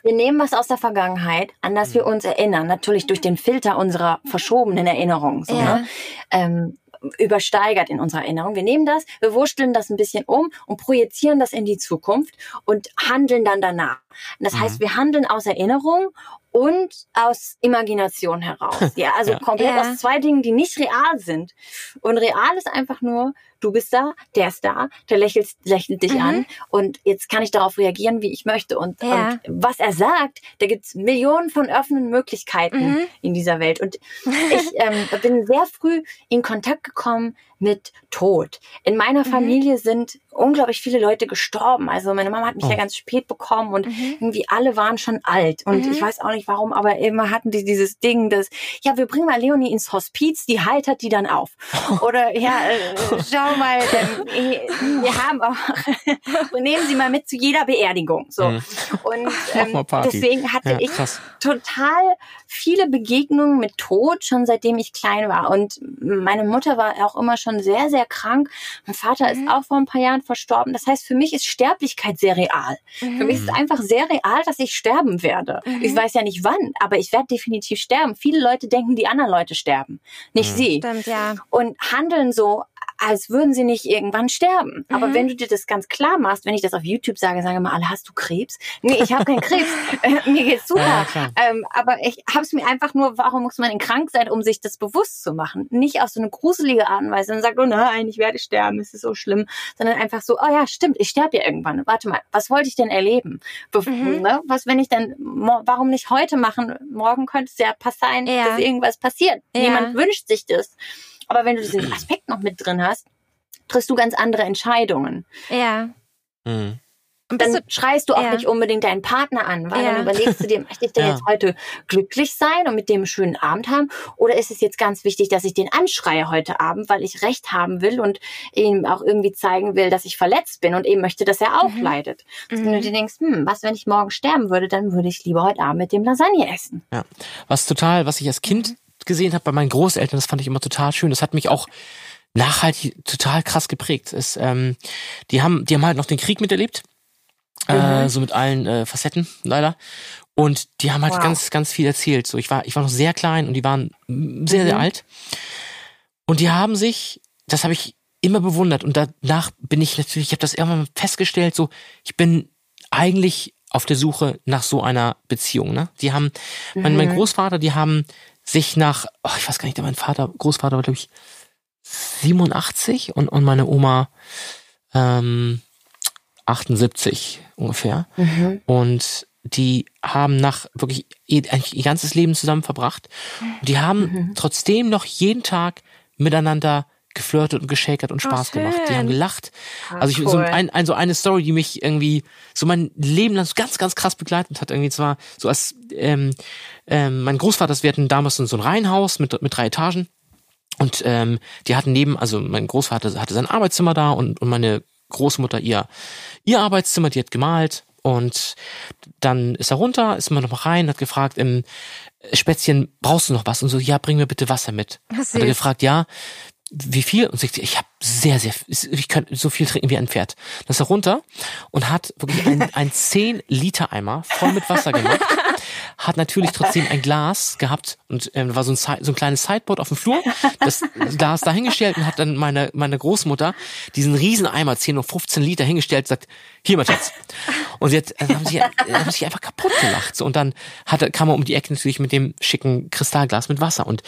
Wir nehmen was aus der Vergangenheit, an das wir uns erinnern, natürlich durch den Filter unserer verschobenen Erinnerung, so, Ja. ne? ähm, übersteigert in unserer Erinnerung. Wir nehmen das, wir wursteln das ein bisschen um und projizieren das in die Zukunft und handeln dann danach. Das heißt, wir handeln aus Erinnerung und aus Imagination heraus. Ja, also Ja. komplett Ja. aus zwei Dingen, die nicht real sind. Und real ist einfach nur, du bist da, der ist da, der lächelt, lächelt dich Mhm. an und jetzt kann ich darauf reagieren, wie ich möchte. Und, Ja. und was er sagt, da gibt's Millionen von offenen Möglichkeiten Mhm. in dieser Welt. Und ich ähm, bin sehr früh in Kontakt gekommen mit Tod. In meiner Mhm. Familie sind unglaublich viele Leute gestorben. Also meine Mama hat mich Oh. ja ganz spät bekommen und Mhm. irgendwie alle waren schon alt. Und Mhm. ich weiß auch nicht warum, aber immer hatten die dieses Ding, dass, ja, wir bringen mal Leonie ins Hospiz, die heitert die dann auf. Oder, ja, äh, schau mal, ähm, wir haben auch, nehmen Sie mal mit zu jeder Beerdigung. So. Mhm. Und ähm, deswegen hatte Ja, ich total viele Begegnungen mit Tod, schon seitdem ich klein war. Und meine Mutter war auch immer schon sehr, sehr krank. Mein Vater ist auch vor ein paar Jahren verstorben. Das heißt, für mich ist Sterblichkeit sehr real. Für mich ist es einfach sehr real, dass ich sterben werde. Ich weiß ja nicht wann, aber ich werde definitiv sterben. Viele Leute denken, die anderen Leute sterben, nicht sie Stimmt, ja. und handeln so, als würden sie nicht irgendwann sterben. Aber Mhm. wenn du dir das ganz klar machst, wenn ich das auf YouTube sage, sage mal alle, hast du Krebs? Nee, ich habe keinen Krebs. Äh, mir geht's super. Ja, ähm, aber ich habe es mir einfach nur, warum muss man denn krank sein, um sich das bewusst zu machen? Nicht auf so eine gruselige Art und Weise und sagt, oh nein, ich werde sterben, es ist so schlimm, sondern einfach so, oh ja, stimmt, ich sterbe ja irgendwann. Warte mal, was wollte ich denn erleben? Bef Mhm. ne? Was, wenn ich dann, warum nicht heute machen? Morgen könnte es ja pass sein, Ja. dass irgendwas passiert. Ja. Niemand wünscht sich das. Aber wenn du diesen Aspekt noch mit drin hast, triffst du ganz andere Entscheidungen. Ja. Mhm. Und Dann du, schreist du auch ja. nicht unbedingt deinen Partner an, weil Ja. dann überlegst du dir, möchte ich denn Ja. jetzt heute glücklich sein und mit dem einen schönen Abend haben? Oder ist es jetzt ganz wichtig, dass ich den anschreie heute Abend, weil ich Recht haben will und ihm auch irgendwie zeigen will, dass ich verletzt bin und eben möchte, dass er auch Mhm. leidet? Und wenn du dir denkst, hm, was, wenn ich morgen sterben würde, dann würde ich lieber heute Abend mit dem Lasagne essen. Ja. Was total, was ich als Kind gesehen habe bei meinen Großeltern, das fand ich immer total schön. Das hat mich auch nachhaltig total krass geprägt. Ist, ähm, die haben, die haben halt noch den Krieg miterlebt. Äh, so mit allen äh, Facetten, leider. Und die haben halt Wow. ganz, ganz viel erzählt. So, ich war, ich war noch sehr klein und die waren sehr, sehr Mhm. alt. Und die haben sich, das habe ich immer bewundert. Und danach bin ich natürlich, ich habe das irgendwann festgestellt, so, ich bin eigentlich auf der Suche nach so einer Beziehung. Ne? Die haben, mein, mein Großvater, die haben sich nach, oh, ich weiß gar nicht, mein Vater, Großvater war, glaube ich, 87 und, und meine Oma ähm, 78 ungefähr. Und die haben nach wirklich ihr, ihr ganzes Leben zusammen verbracht. Und die haben trotzdem noch jeden Tag miteinander geflirtet und geschäkert und Spaß gemacht. Die haben gelacht. also ich, so, cool. ein, ein, so eine Story, die mich irgendwie so mein Leben lang so ganz, ganz krass begleitet hat. Irgendwie zwar so als ähm, ähm, mein Großvater, wir hatten damals so ein Reihenhaus mit, mit drei Etagen. Und ähm, die hatten neben, also mein Großvater hatte sein Arbeitszimmer da und, und meine Großmutter ihr, ihr Arbeitszimmer, die hat gemalt. Und dann ist er runter, ist immer noch mal rein, hat gefragt, ähm, Spätzchen, brauchst du noch was? Und so, ja, bring mir bitte Wasser mit. Ach, Hat er gefragt, ja, wie viel? Und sagt sie, ich habe sehr, sehr, ich könnte so viel trinken wie ein Pferd. Dann ist er runter und hat wirklich ein, ein 10 Liter Eimer voll mit Wasser gemacht. Hat natürlich trotzdem ein Glas gehabt und ähm, war so ein, so ein kleines Sideboard auf dem Flur. Das Glas da hingestellt und hat dann meine, meine Großmutter diesen riesen Eimer, 10 oder 15 Liter hingestellt und sagt, hier mein Schatz. Und sie hat, äh, haben sich, äh, haben sich einfach kaputt gelacht. So, und dann hat, kam er um die Ecke natürlich mit dem schicken Kristallglas mit Wasser. Und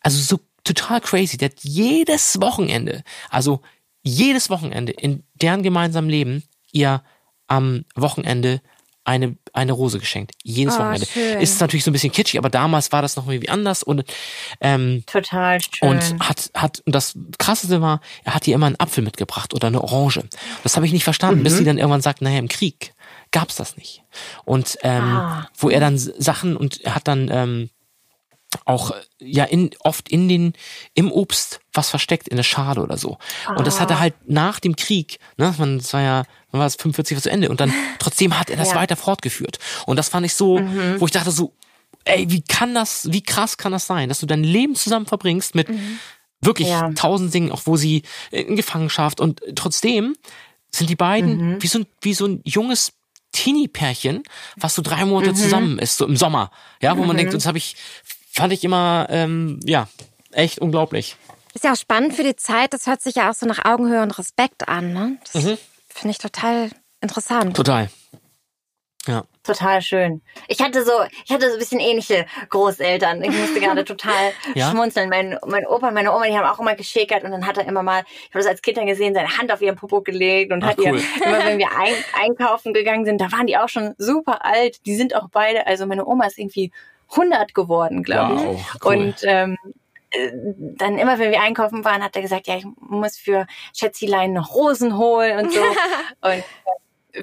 also so total crazy. Der hat jedes Wochenende, also jedes Wochenende in deren gemeinsamen Leben ihr am Wochenende eine, eine Rose geschenkt. Jedes Oh, Wochenende. schön. Ist natürlich so ein bisschen kitschig, aber damals war das noch irgendwie anders und ähm, Total schön. und hat, hat, und das krasseste war, er hat ihr immer einen Apfel mitgebracht oder eine Orange. Das habe ich nicht verstanden, bis sie dann irgendwann sagt, naja, im Krieg gab's das nicht. Und ähm, Ah. wo er dann Sachen und er hat dann ähm, auch äh, ja in oft in den im Obst was versteckt in der Schale oder so. Und das hat er halt nach dem Krieg, ne, man das war ja, man war es 45 war zu Ende und dann trotzdem hat er das Ja. weiter fortgeführt. Und das fand ich so, Mhm. wo ich dachte so, ey, wie kann das, wie krass kann das sein, dass du dein Leben zusammen verbringst mit wirklich Mhm. Ja. tausend Dingen, auch wo sie in Gefangenschaft und trotzdem sind die beiden Mhm. wie so ein, wie so ein junges Teenie-Pärchen, was so drei Monate Mhm. zusammen ist, so im Sommer. Ja, wo man denkt, das habe ich, fand ich immer, ähm, ja, echt unglaublich. Ist ja auch spannend für die Zeit. Das hört sich ja auch so nach Augenhöhe und Respekt an. Ne? Das Mhm. finde ich total interessant. Total. Ja. Total schön. Ich hatte so, ich hatte so ein bisschen ähnliche Großeltern. Ich musste gerade total Ja? schmunzeln. Mein, mein Opa und meine Oma, die haben auch immer geschäkert und dann hat er immer mal, ich habe das als Kind dann gesehen, seine Hand auf ihren Popo gelegt und Ach, hat cool. ihr, immer wenn wir ein, einkaufen gegangen sind, da waren die auch schon super alt. Die sind auch beide, also meine Oma ist irgendwie 100 geworden, glaube ich. Wow, cool. Und ähm, äh, dann immer, wenn wir einkaufen waren, hat er gesagt, ja, ich muss für Schätzilein noch Rosen holen und so. und äh,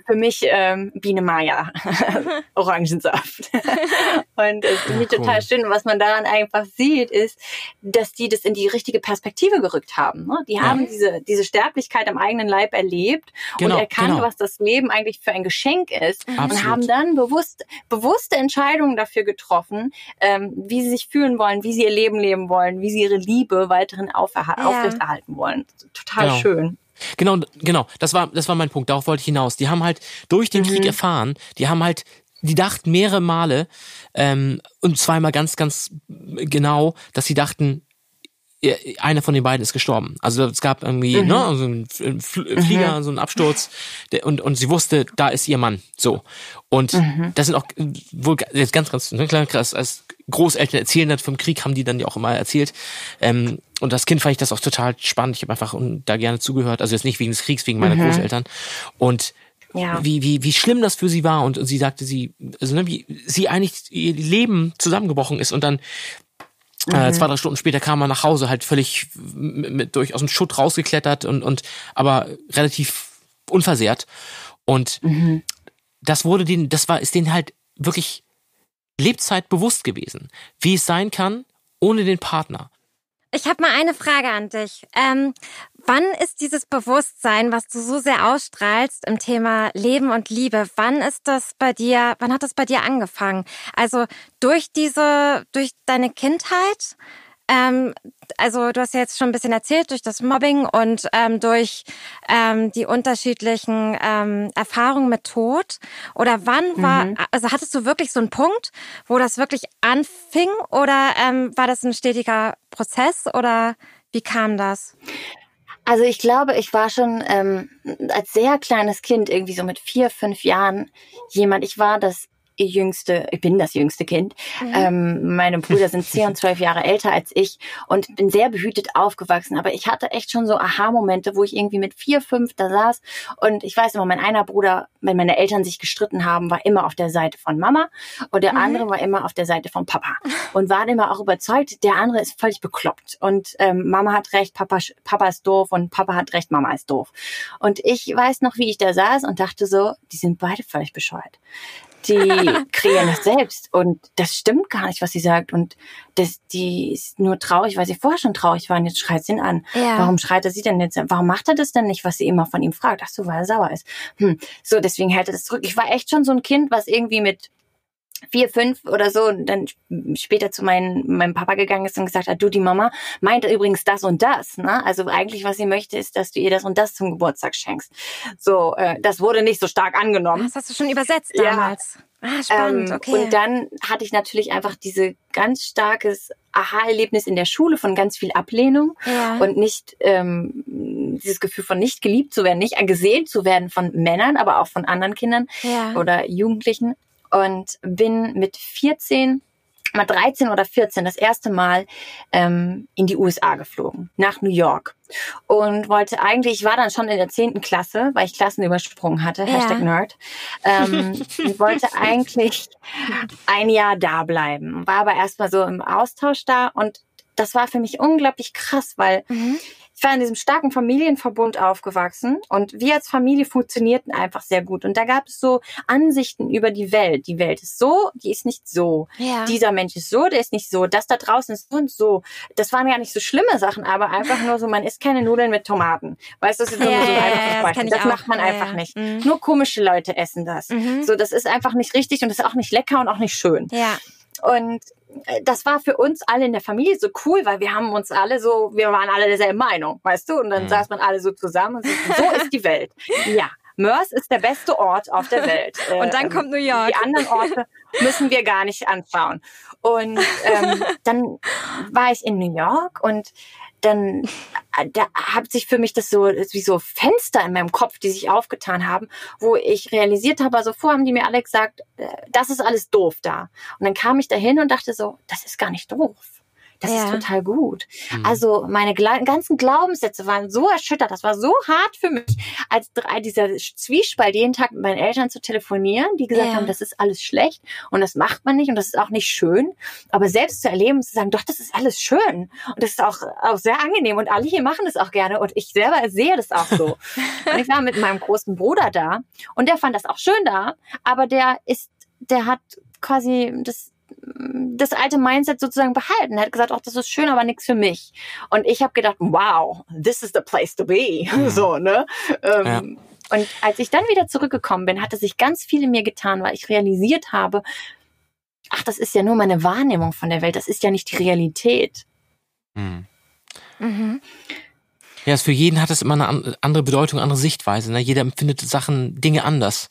für mich ähm, Biene Maya, Orangensaft. und das finde ich Ja, total cool. schön. Und was man daran einfach sieht, ist, dass die das in die richtige Perspektive gerückt haben. Ne? Die haben diese, diese Sterblichkeit am eigenen Leib erlebt Genau, und erkannt, genau. was das Leben eigentlich für ein Geschenk ist. Und Absolut. haben dann bewusst, bewusste Entscheidungen dafür getroffen, ähm, wie sie sich fühlen wollen, wie sie ihr Leben leben wollen, wie sie ihre Liebe weiterhin Ja. aufrechterhalten wollen. Total Genau. schön. Genau, genau. Das war, das war mein Punkt. Darauf wollte ich hinaus. Die haben halt durch den Mhm. Krieg erfahren, die haben halt, die dachten mehrere Male, ähm, und zweimal ganz, ganz genau, dass sie dachten, einer von den beiden ist gestorben. Also es gab irgendwie Mhm. ne, so einen Fl- Fl- Flieger, so einen Absturz der, und, und sie wusste, da ist ihr Mann. So. Und Mhm. das sind auch äh, wohl jetzt ganz, ganz ne, klar, krass, als Großeltern erzählen das vom Krieg, haben die dann ja auch immer erzählt. Ähm, und das Kind fand ich das auch total spannend. Ich habe einfach da gerne zugehört. Also jetzt nicht wegen des Kriegs, wegen meiner Großeltern. Und Ja. wie, wie, wie schlimm das für sie war. Und, und sie sagte, sie, also ne, wie sie eigentlich ihr Leben zusammengebrochen ist und dann äh, zwei, drei Stunden später kam er nach Hause, halt völlig mit, mit durch aus dem Schutt rausgeklettert und, und aber relativ unversehrt. Und das wurde denen, das war, ist denen halt wirklich Lebzeit bewusst gewesen, wie es sein kann ohne den Partner. Ich habe mal eine Frage an dich. Ähm, wann ist dieses Bewusstsein, was du so sehr ausstrahlst im Thema Leben und Liebe, wann ist das bei dir, wann hat das bei dir angefangen? Also durch diese, durch deine Kindheit? ähm, also du hast ja jetzt schon ein bisschen erzählt durch das Mobbing und ähm, durch ähm, die unterschiedlichen ähm, Erfahrungen mit Tod. Oder wann war, Mhm. also hattest du wirklich so einen Punkt, wo das wirklich anfing oder ähm, war das ein stetiger Prozess oder wie kam das? Also ich glaube, ich war schon ähm, als sehr kleines Kind, irgendwie so mit vier, fünf Jahren, jemand, ich war das jüngste, ich bin das jüngste Kind. Ähm, meine Brüder sind zehn und zwölf Jahre älter als ich und bin sehr behütet aufgewachsen. Aber ich hatte echt schon so Aha-Momente, wo ich irgendwie mit vier, fünf da saß und ich weiß immer, mein einer Bruder, wenn meine Eltern sich gestritten haben, war immer auf der Seite von Mama und der andere war immer auf der Seite von Papa und war immer auch überzeugt, der andere ist völlig bekloppt und ähm, Mama hat recht, Papa, Papa ist doof und Papa hat recht, Mama ist doof. Und ich weiß noch, wie ich da saß und dachte so, die sind beide völlig bescheuert. Die kreieren das selbst und das stimmt gar nicht, was sie sagt und das, die ist nur traurig, weil sie vorher schon traurig war und jetzt schreit sie ihn an. Ja. Warum schreit er sie denn jetzt? Warum macht er das denn nicht, was sie immer von ihm fragt? Ach so, weil er sauer ist. Hm. So, deswegen hält er das zurück. Ich war echt schon so ein Kind, was irgendwie mit vier, fünf oder so und dann später zu meinem, meinem Papa gegangen ist und gesagt hat, du, die Mama meint übrigens das und das. Ne? Also eigentlich, was sie möchte, ist, dass du ihr das und das zum Geburtstag schenkst. So, äh, das wurde nicht so stark angenommen. Das hast du schon übersetzt Ja. damals. Ah, spannend, Ähm, okay. Und dann hatte ich natürlich einfach diese ganz starkes Aha-Erlebnis in der Schule von ganz viel Ablehnung ja. und nicht ähm, dieses Gefühl von nicht geliebt zu werden, nicht gesehen zu werden von Männern, aber auch von anderen Kindern ja. oder Jugendlichen und bin mit 14 mal 13 oder 14 das erste Mal ähm, in die USA geflogen, nach New York. Und wollte eigentlich, ich war dann schon in der 10. Klasse, weil ich Klassen übersprungen hatte, Ja. Hashtag Nerd, ähm, und wollte eigentlich ein Jahr da bleiben. War aber erstmal so im Austausch da und das war für mich unglaublich krass, weil Mhm. Ich war in diesem starken Familienverbund aufgewachsen und wir als Familie funktionierten einfach sehr gut. Und da gab es so Ansichten über die Welt. Die Welt ist so, die ist nicht so. Ja. Dieser Mensch ist so, der ist nicht so. Das da draußen ist so und so. Das waren ja nicht so schlimme Sachen, aber einfach nur so, man isst keine Nudeln mit Tomaten. Weißt du, das ist Ja, so ja, einfaches ja, das Das macht man einfach nicht. Mhm. Nur komische Leute essen das. Mhm. So, das ist einfach nicht richtig und das ist auch nicht lecker und auch nicht schön. Ja. Und das war für uns alle in der Familie so cool, weil wir haben uns alle so, wir waren alle derselben Meinung, weißt du? Und dann Mhm. saß man alle so zusammen und so, so ist die Welt. Ja, Mörs ist der beste Ort auf der Welt. Äh, Und dann ähm, kommt New York. Die anderen Orte müssen wir gar nicht anschauen. Und ähm, dann war ich in New York und dann äh, da hat sich für mich das so wie so Fenster in meinem Kopf, die sich aufgetan haben, wo ich realisiert habe, also vorher haben die mir alle gesagt, äh, das ist alles doof da. Und dann kam ich dahin und dachte so, das ist gar nicht doof. Das Ja. ist total gut. Mhm. Also meine Gla ganzen Glaubenssätze waren so erschüttert. Das war so hart für mich, als drei, dieser Zwiespalt jeden Tag mit meinen Eltern zu telefonieren, die gesagt Ja. haben, das ist alles schlecht und das macht man nicht und das ist auch nicht schön. Aber selbst zu erleben und zu sagen, doch, das ist alles schön und das ist auch, auch sehr angenehm und alle hier machen das auch gerne und ich selber sehe das auch so. und ich war mit meinem großen Bruder da und der fand das auch schön da, aber der ist, der hat quasi das das alte Mindset sozusagen behalten. Er hat gesagt, ach, das ist schön, aber nichts für mich. Und ich habe gedacht, wow, this is the place to be. So, ne? Ähm, Und als ich dann wieder zurückgekommen bin, hatte sich ganz viel in mir getan, weil ich realisiert habe, ach, das ist ja nur meine Wahrnehmung von der Welt, das ist ja nicht die Realität. Mhm. Mhm. Ja, es für jeden hat es immer eine an- andere Bedeutung, andere Sichtweise. Ne? Jeder empfindet Sachen, Dinge anders.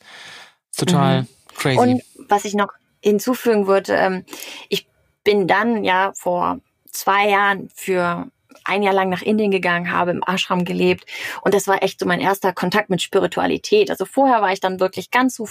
Total crazy. Und was ich noch hinzufügen würde, ähm, ich bin dann ja vor zwei Jahren für ein Jahr lang nach Indien gegangen, habe im Ashram gelebt und das war echt so mein erster Kontakt mit Spiritualität. Also vorher war ich dann wirklich ganz so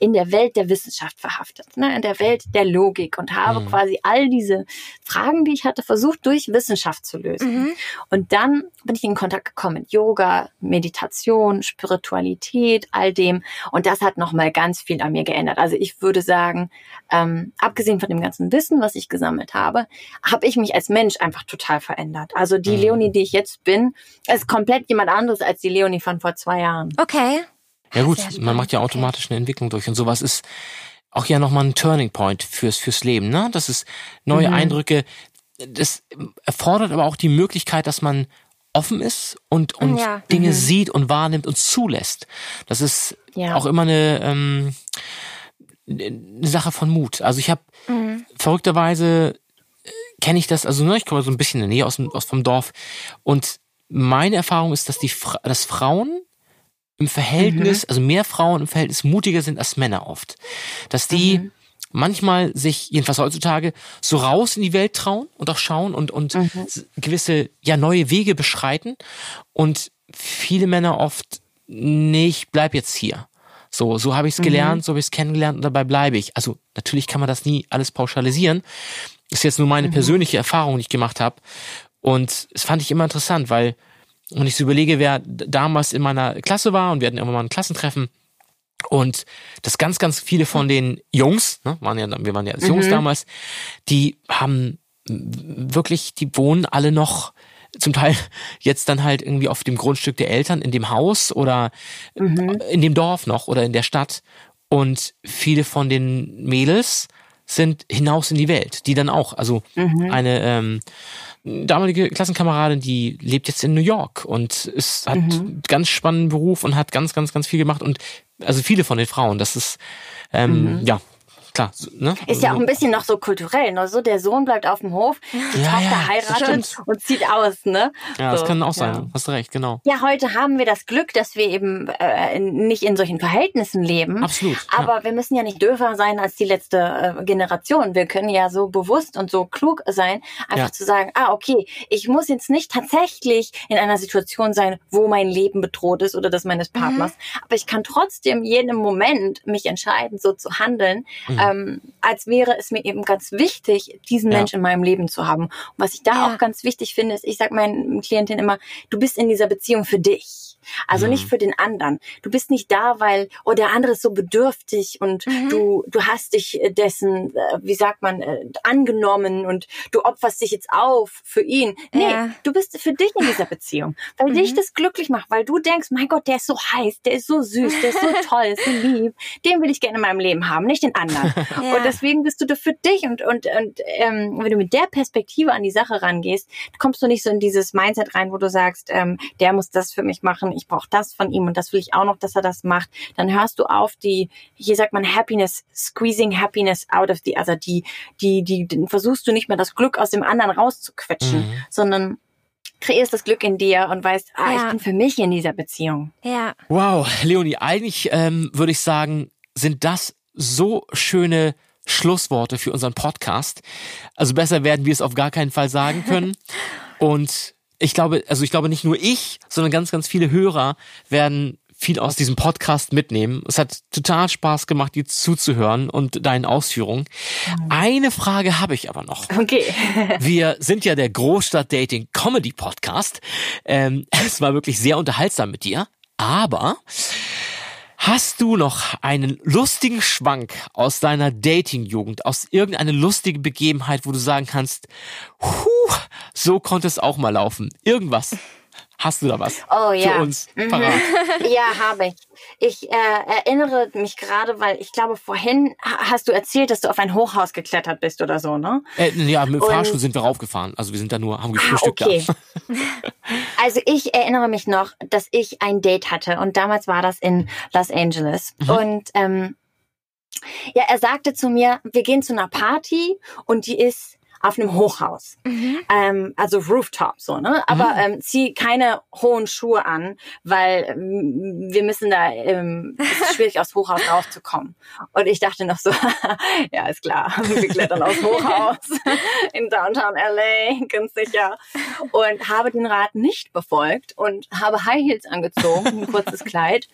in der Welt der Wissenschaft verhaftet, ne? in der Welt der Logik und habe Mhm. quasi all diese Fragen, die ich hatte, versucht durch Wissenschaft zu lösen. Mhm. Und dann bin ich in Kontakt gekommen mit Yoga, Meditation, Spiritualität, all dem. Und das hat nochmal ganz viel an mir geändert. Also ich würde sagen, ähm, abgesehen von dem ganzen Wissen, was ich gesammelt habe, habe ich mich als Mensch einfach total verändert. Also die Mhm. Leonie, die ich jetzt bin, ist komplett jemand anderes als die Leonie von vor zwei Jahren. Okay. ja gut, man macht ja okay. automatisch eine Entwicklung durch. Und sowas ist auch ja nochmal ein Turning Point fürs, fürs Leben. Ne? Das ist neue Mhm. Eindrücke. Das erfordert aber auch die Möglichkeit, dass man offen ist und, und Ja. Dinge Mhm. sieht und wahrnimmt und zulässt. Das ist Ja. auch immer eine, ähm, eine Sache von Mut. Also ich habe Mhm. verrückterweise kenne ich das, also ne, ich komme so ein bisschen in der Nähe aus, dem, aus vom Dorf und meine Erfahrung ist, dass die Fra dass Frauen im Verhältnis, also mehr Frauen im Verhältnis mutiger sind als Männer oft. Dass die manchmal sich, jedenfalls heutzutage, so raus in die Welt trauen und auch schauen und, und s- gewisse, ja, neue Wege beschreiten. Und viele Männer oft, nee, ich bleib jetzt hier. So, so habe ich es gelernt, so habe ich es kennengelernt und dabei bleibe ich. Also natürlich kann man das nie alles pauschalisieren. Ist jetzt nur meine persönliche Erfahrung, die ich gemacht habe. Und es fand ich immer interessant, weil, wenn ich so überlege, wer damals in meiner Klasse war und wir hatten irgendwann mal ein Klassentreffen und dass ganz, ganz viele von den Jungs, ne, waren ja, wir waren ja als Jungs damals, die haben wirklich, die wohnen alle noch zum Teil jetzt dann halt irgendwie auf dem Grundstück der Eltern in dem Haus oder in dem Dorf noch oder in der Stadt. Und viele von den Mädels sind hinaus in die Welt, die dann auch, also eine ähm, damalige Klassenkameradin, die lebt jetzt in New York und ist, hat einen ganz spannenden Beruf und hat ganz, ganz, ganz viel gemacht und also viele von den Frauen, das ist ähm, ja klar, ne? Ist ja auch ein bisschen noch so kulturell, ne? So, der Sohn bleibt auf dem Hof, die Ja, Tochter ja, heiratet und zieht aus, ne? ja, das so, kann auch sein. ja. Hast du recht, genau. Ja, heute haben wir das Glück, dass wir eben äh, nicht in solchen Verhältnissen leben. Absolut. Aber wir müssen ja nicht dürfer sein als die letzte äh, Generation. Wir können ja so bewusst und so klug sein, einfach zu sagen, ah, okay, ich muss jetzt nicht tatsächlich in einer Situation sein, wo mein Leben bedroht ist oder das meines Partners. Aber ich kann trotzdem jeden Moment mich entscheiden, so zu handeln, ähm, als wäre es mir eben ganz wichtig, diesen Ja. Menschen in meinem Leben zu haben. Und was ich da Ja. auch ganz wichtig finde, ist, ich sage meinen Klientinnen immer, du bist in dieser Beziehung für dich. Also Mhm. nicht für den anderen. Du bist nicht da, weil, oh, der andere ist so bedürftig und du, du hast dich äh, dessen, äh, wie sagt man, äh, angenommen und du opferst dich jetzt auf für ihn. Nee, Ja. du bist für dich in dieser Beziehung, weil dich das glücklich macht, weil du denkst, mein Gott, der ist so heiß, der ist so süß, der ist so toll, ist so lieb. Den will ich gerne in meinem Leben haben, nicht den anderen. Ja. Und deswegen bist du da für dich und, und, und ähm, wenn du mit der Perspektive an die Sache rangehst, kommst du nicht so in dieses Mindset rein, wo du sagst, ähm, der muss das für mich machen, ich brauche das von ihm und das will ich auch noch, dass er das macht. Dann hörst du auf, die, hier sagt man Happiness, squeezing happiness out of the other, die, die, die, die versuchst du nicht mehr das Glück aus dem anderen rauszuquetschen, Mhm. sondern kreierst das Glück in dir und weißt, ah, Ja. ich bin für mich in dieser Beziehung. Ja. Wow, Leonie, eigentlich ähm, würde ich sagen, sind das so schöne Schlussworte für unseren Podcast. Also besser werden wir es auf gar keinen Fall sagen können. Und ich glaube, also ich glaube nicht nur ich, sondern ganz, ganz viele Hörer werden viel aus diesem Podcast mitnehmen. Es hat total Spaß gemacht, dir zuzuhören und deinen Ausführungen. Eine Frage habe ich aber noch. Okay. Wir sind ja der Großstadt-Dating-Comedy-Podcast. Ähm, es war wirklich sehr unterhaltsam mit dir. Aber hast du noch einen lustigen Schwank aus deiner Dating-Jugend, aus irgendeiner lustigen Begebenheit, wo du sagen kannst, huh, so konnte es auch mal laufen. Irgendwas. Hast du da was Oh ja. für uns Mhm. parat? Ja, habe ich. Ich äh, erinnere mich gerade, weil ich glaube, vorhin ha- hast du erzählt, dass du auf ein Hochhaus geklettert bist oder so, ne? Äh, ja, mit dem Und- Fahrstuhl sind wir raufgefahren. Also wir sind da nur, haben Ah, gefrühstückt okay. da. Also ich erinnere mich noch, dass ich ein Date hatte und damals war das in Los Angeles. Mhm. Und ähm, ja, er sagte zu mir, wir gehen zu einer Party und die ist auf einem Hochhaus. Ähm, also Rooftop so, ne? Aber ähm, zieh keine hohen Schuhe an, weil ähm, wir müssen da, ähm, es ist schwierig aufs Hochhaus raufzukommen. Und ich dachte noch so, ja, ist klar, wir klettern aufs Hochhaus in Downtown LA, ganz sicher. Und habe den Rat nicht befolgt und habe High Heels angezogen, ein kurzes Kleid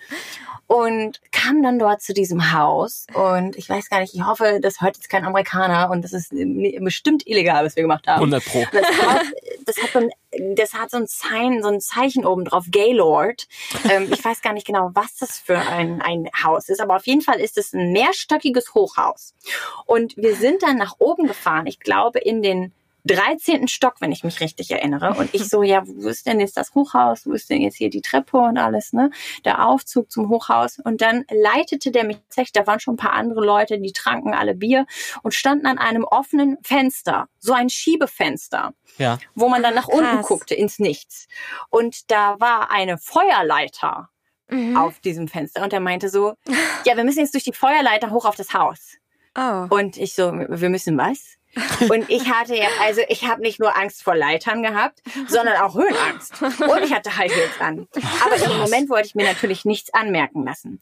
und kam dann dort zu diesem Haus und ich weiß gar nicht, ich hoffe, das hört jetzt kein Amerikaner und das ist bestimmt illegal, was wir gemacht haben. 100 Pro. Das hat, das hat so ein, das hat so ein Sign, so ein Zeichen oben drauf, Gaylord. Ähm, ich weiß gar nicht genau, was das für ein, ein Haus ist, aber auf jeden Fall ist es ein mehrstöckiges Hochhaus. Und wir sind dann nach oben gefahren, ich glaube in den 13. Stock, wenn ich mich richtig erinnere. Und ich so, ja, wo ist denn jetzt das Hochhaus? Wo ist denn jetzt hier die Treppe und alles, ne? Der Aufzug zum Hochhaus. Und dann leitete der mich tatsächlich, da waren schon ein paar andere Leute, die tranken alle Bier und standen an einem offenen Fenster. So ein Schiebefenster Ja. wo man dann nach unten Krass. guckte, ins Nichts. Und da war eine Feuerleiter Mhm. auf diesem Fenster. Und er meinte so, ja, wir müssen jetzt durch die Feuerleiter hoch auf das Haus. Oh. Und ich so, wir müssen was? Und ich hatte ja, also ich habe nicht nur Angst vor Leitern gehabt, sondern auch Höhenangst. Und ich hatte High Heels an. Aber im Moment wollte ich mir natürlich nichts anmerken lassen.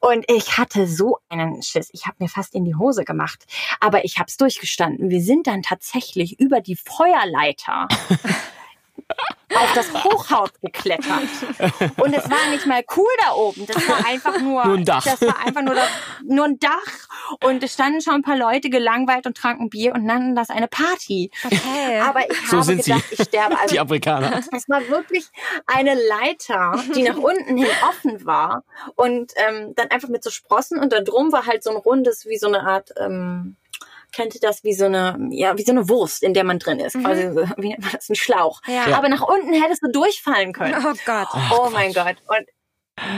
Und ich hatte so einen Schiss. Ich habe mir fast in die Hose gemacht. Aber ich habe es durchgestanden. Wir sind dann tatsächlich über die Feuerleiter auf das Hochhaus geklettert. Und es war nicht mal cool da oben. Das war einfach nur, Nur ein Dach. das war einfach nur, das, nur ein Dach. Und es standen schon ein paar Leute gelangweilt und tranken Bier und nannten das eine Party. Okay. Aber ich So habe sind sie. gedacht, ich sterbe. Also Die Amerikaner. es war wirklich eine Leiter, die nach unten hin offen war und ähm, dann einfach mit so Sprossen und da drum war halt so ein rundes, wie so eine Art, ähm, kennt ihr das, wie so eine, ja, wie so eine Wurst, in der man drin ist, quasi, so, wie nennt man das, ein Schlauch. Ja. Aber nach unten hättest du durchfallen können. oh Gott. oh mein Gott. Und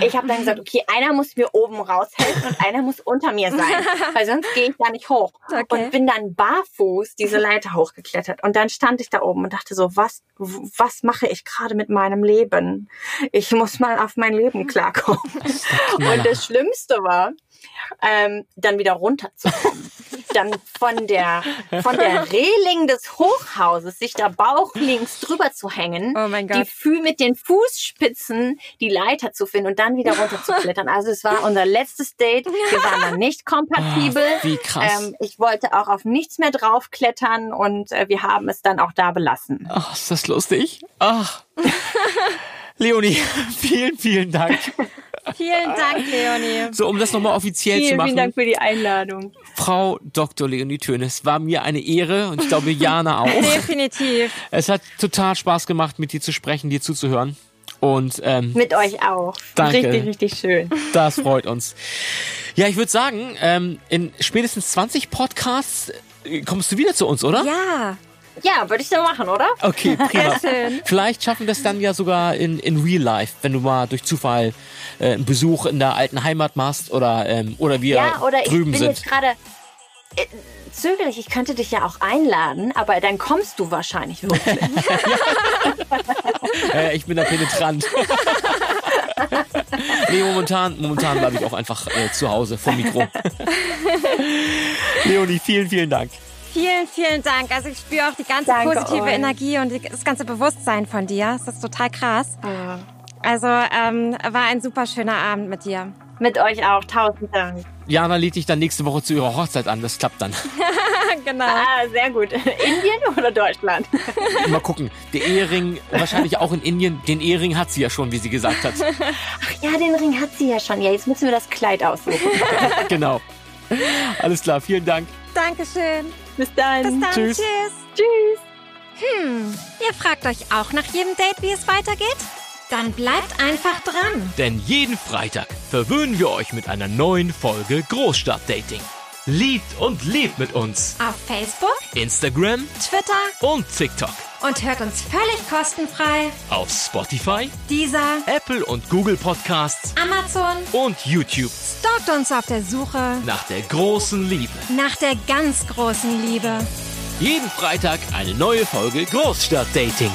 ich habe dann gesagt, okay, einer muss mir oben raushelfen und einer muss unter mir sein, weil sonst gehe ich da nicht hoch. Okay. Und bin dann barfuß diese Leiter hochgeklettert. Und dann stand ich da oben und dachte so, was, was mache ich gerade mit meinem Leben? Ich muss mal auf mein Leben klarkommen. Und das Schlimmste war, ähm, dann wieder runterzukommen. dann von der, von der Reling des Hochhauses sich da bauchlinks drüber zu hängen, Oh mein die Gott. Fü mit den Fußspitzen die Leiter zu finden und dann wieder runterzuklettern. Also es war unser letztes Date. Wir waren dann nicht kompatibel. Ah, wie krass. Ähm, ich wollte auch auf nichts mehr draufklettern und äh, wir haben es dann auch da belassen. Ach, ist das lustig? Ach. Leonie, vielen, vielen Dank. Vielen Dank, Leonie. So, um das nochmal offiziell zu Vielen, machen. vielen Dank für die Einladung. Frau Dr. Leonie Tönes, war mir eine Ehre und ich glaube Jana auch. Definitiv. Es hat total Spaß gemacht, mit dir zu sprechen, dir zuzuhören. Und ähm, Mit euch auch. Danke. Richtig, richtig schön. das freut uns. Ja, ich würde sagen, ähm, in spätestens 20 Podcasts äh, kommst du wieder zu uns, oder? Ja. Ja, würde ich so machen, oder? Okay, prima. Sehr schön. Vielleicht schaffen wir das dann ja sogar in, in Real Life, wenn du mal durch Zufall äh, einen Besuch in der alten Heimat machst oder, ähm, oder wir Ja, oder ich drüben bin sind. jetzt gerade äh, zögerlich. Ich könnte dich ja auch einladen, aber dann kommst du wahrscheinlich wirklich. Äh, ich bin da penetrant. nee, momentan, momentan bleibe ich auch einfach äh, zu Hause vom Mikro. Leonie, vielen, vielen Dank. Vielen, vielen Dank. Also ich spüre auch die ganze Danke positive euch. Energie und die, das ganze Bewusstsein von dir. Das ist total krass. Also ähm, war ein super schöner Abend mit dir. Mit euch auch. Tausend Dank. Jana lädt dich dann nächste Woche zu ihrer Hochzeit an. Das klappt dann. genau. Ah, sehr gut. Indien oder Deutschland? Mal gucken. Der Ehering, wahrscheinlich auch in Indien. Den Ehering hat sie ja schon, wie sie gesagt hat. Ach ja, den Ring hat sie ja schon. Ja, jetzt müssen wir das Kleid aussuchen. genau. Alles klar, vielen Dank. Dankeschön. Bis dann. Bis dann. Tschüss. Tschüss. Tschüss. Hm, ihr fragt euch auch nach jedem Date, wie es weitergeht? Dann bleibt einfach dran. Denn jeden Freitag verwöhnen wir euch mit einer neuen Folge Großstadtdating. Liebt und lebt mit uns. Auf Facebook, Instagram Twitter und TikTok. Und hört uns völlig kostenfrei. Auf Spotify, Dieser Apple und Google Podcasts Amazon und YouTube. stalkt uns auf der Suche Nach der großen Liebe. nach der ganz großen Liebe. Jeden Freitag eine neue Folge Großstadtdating.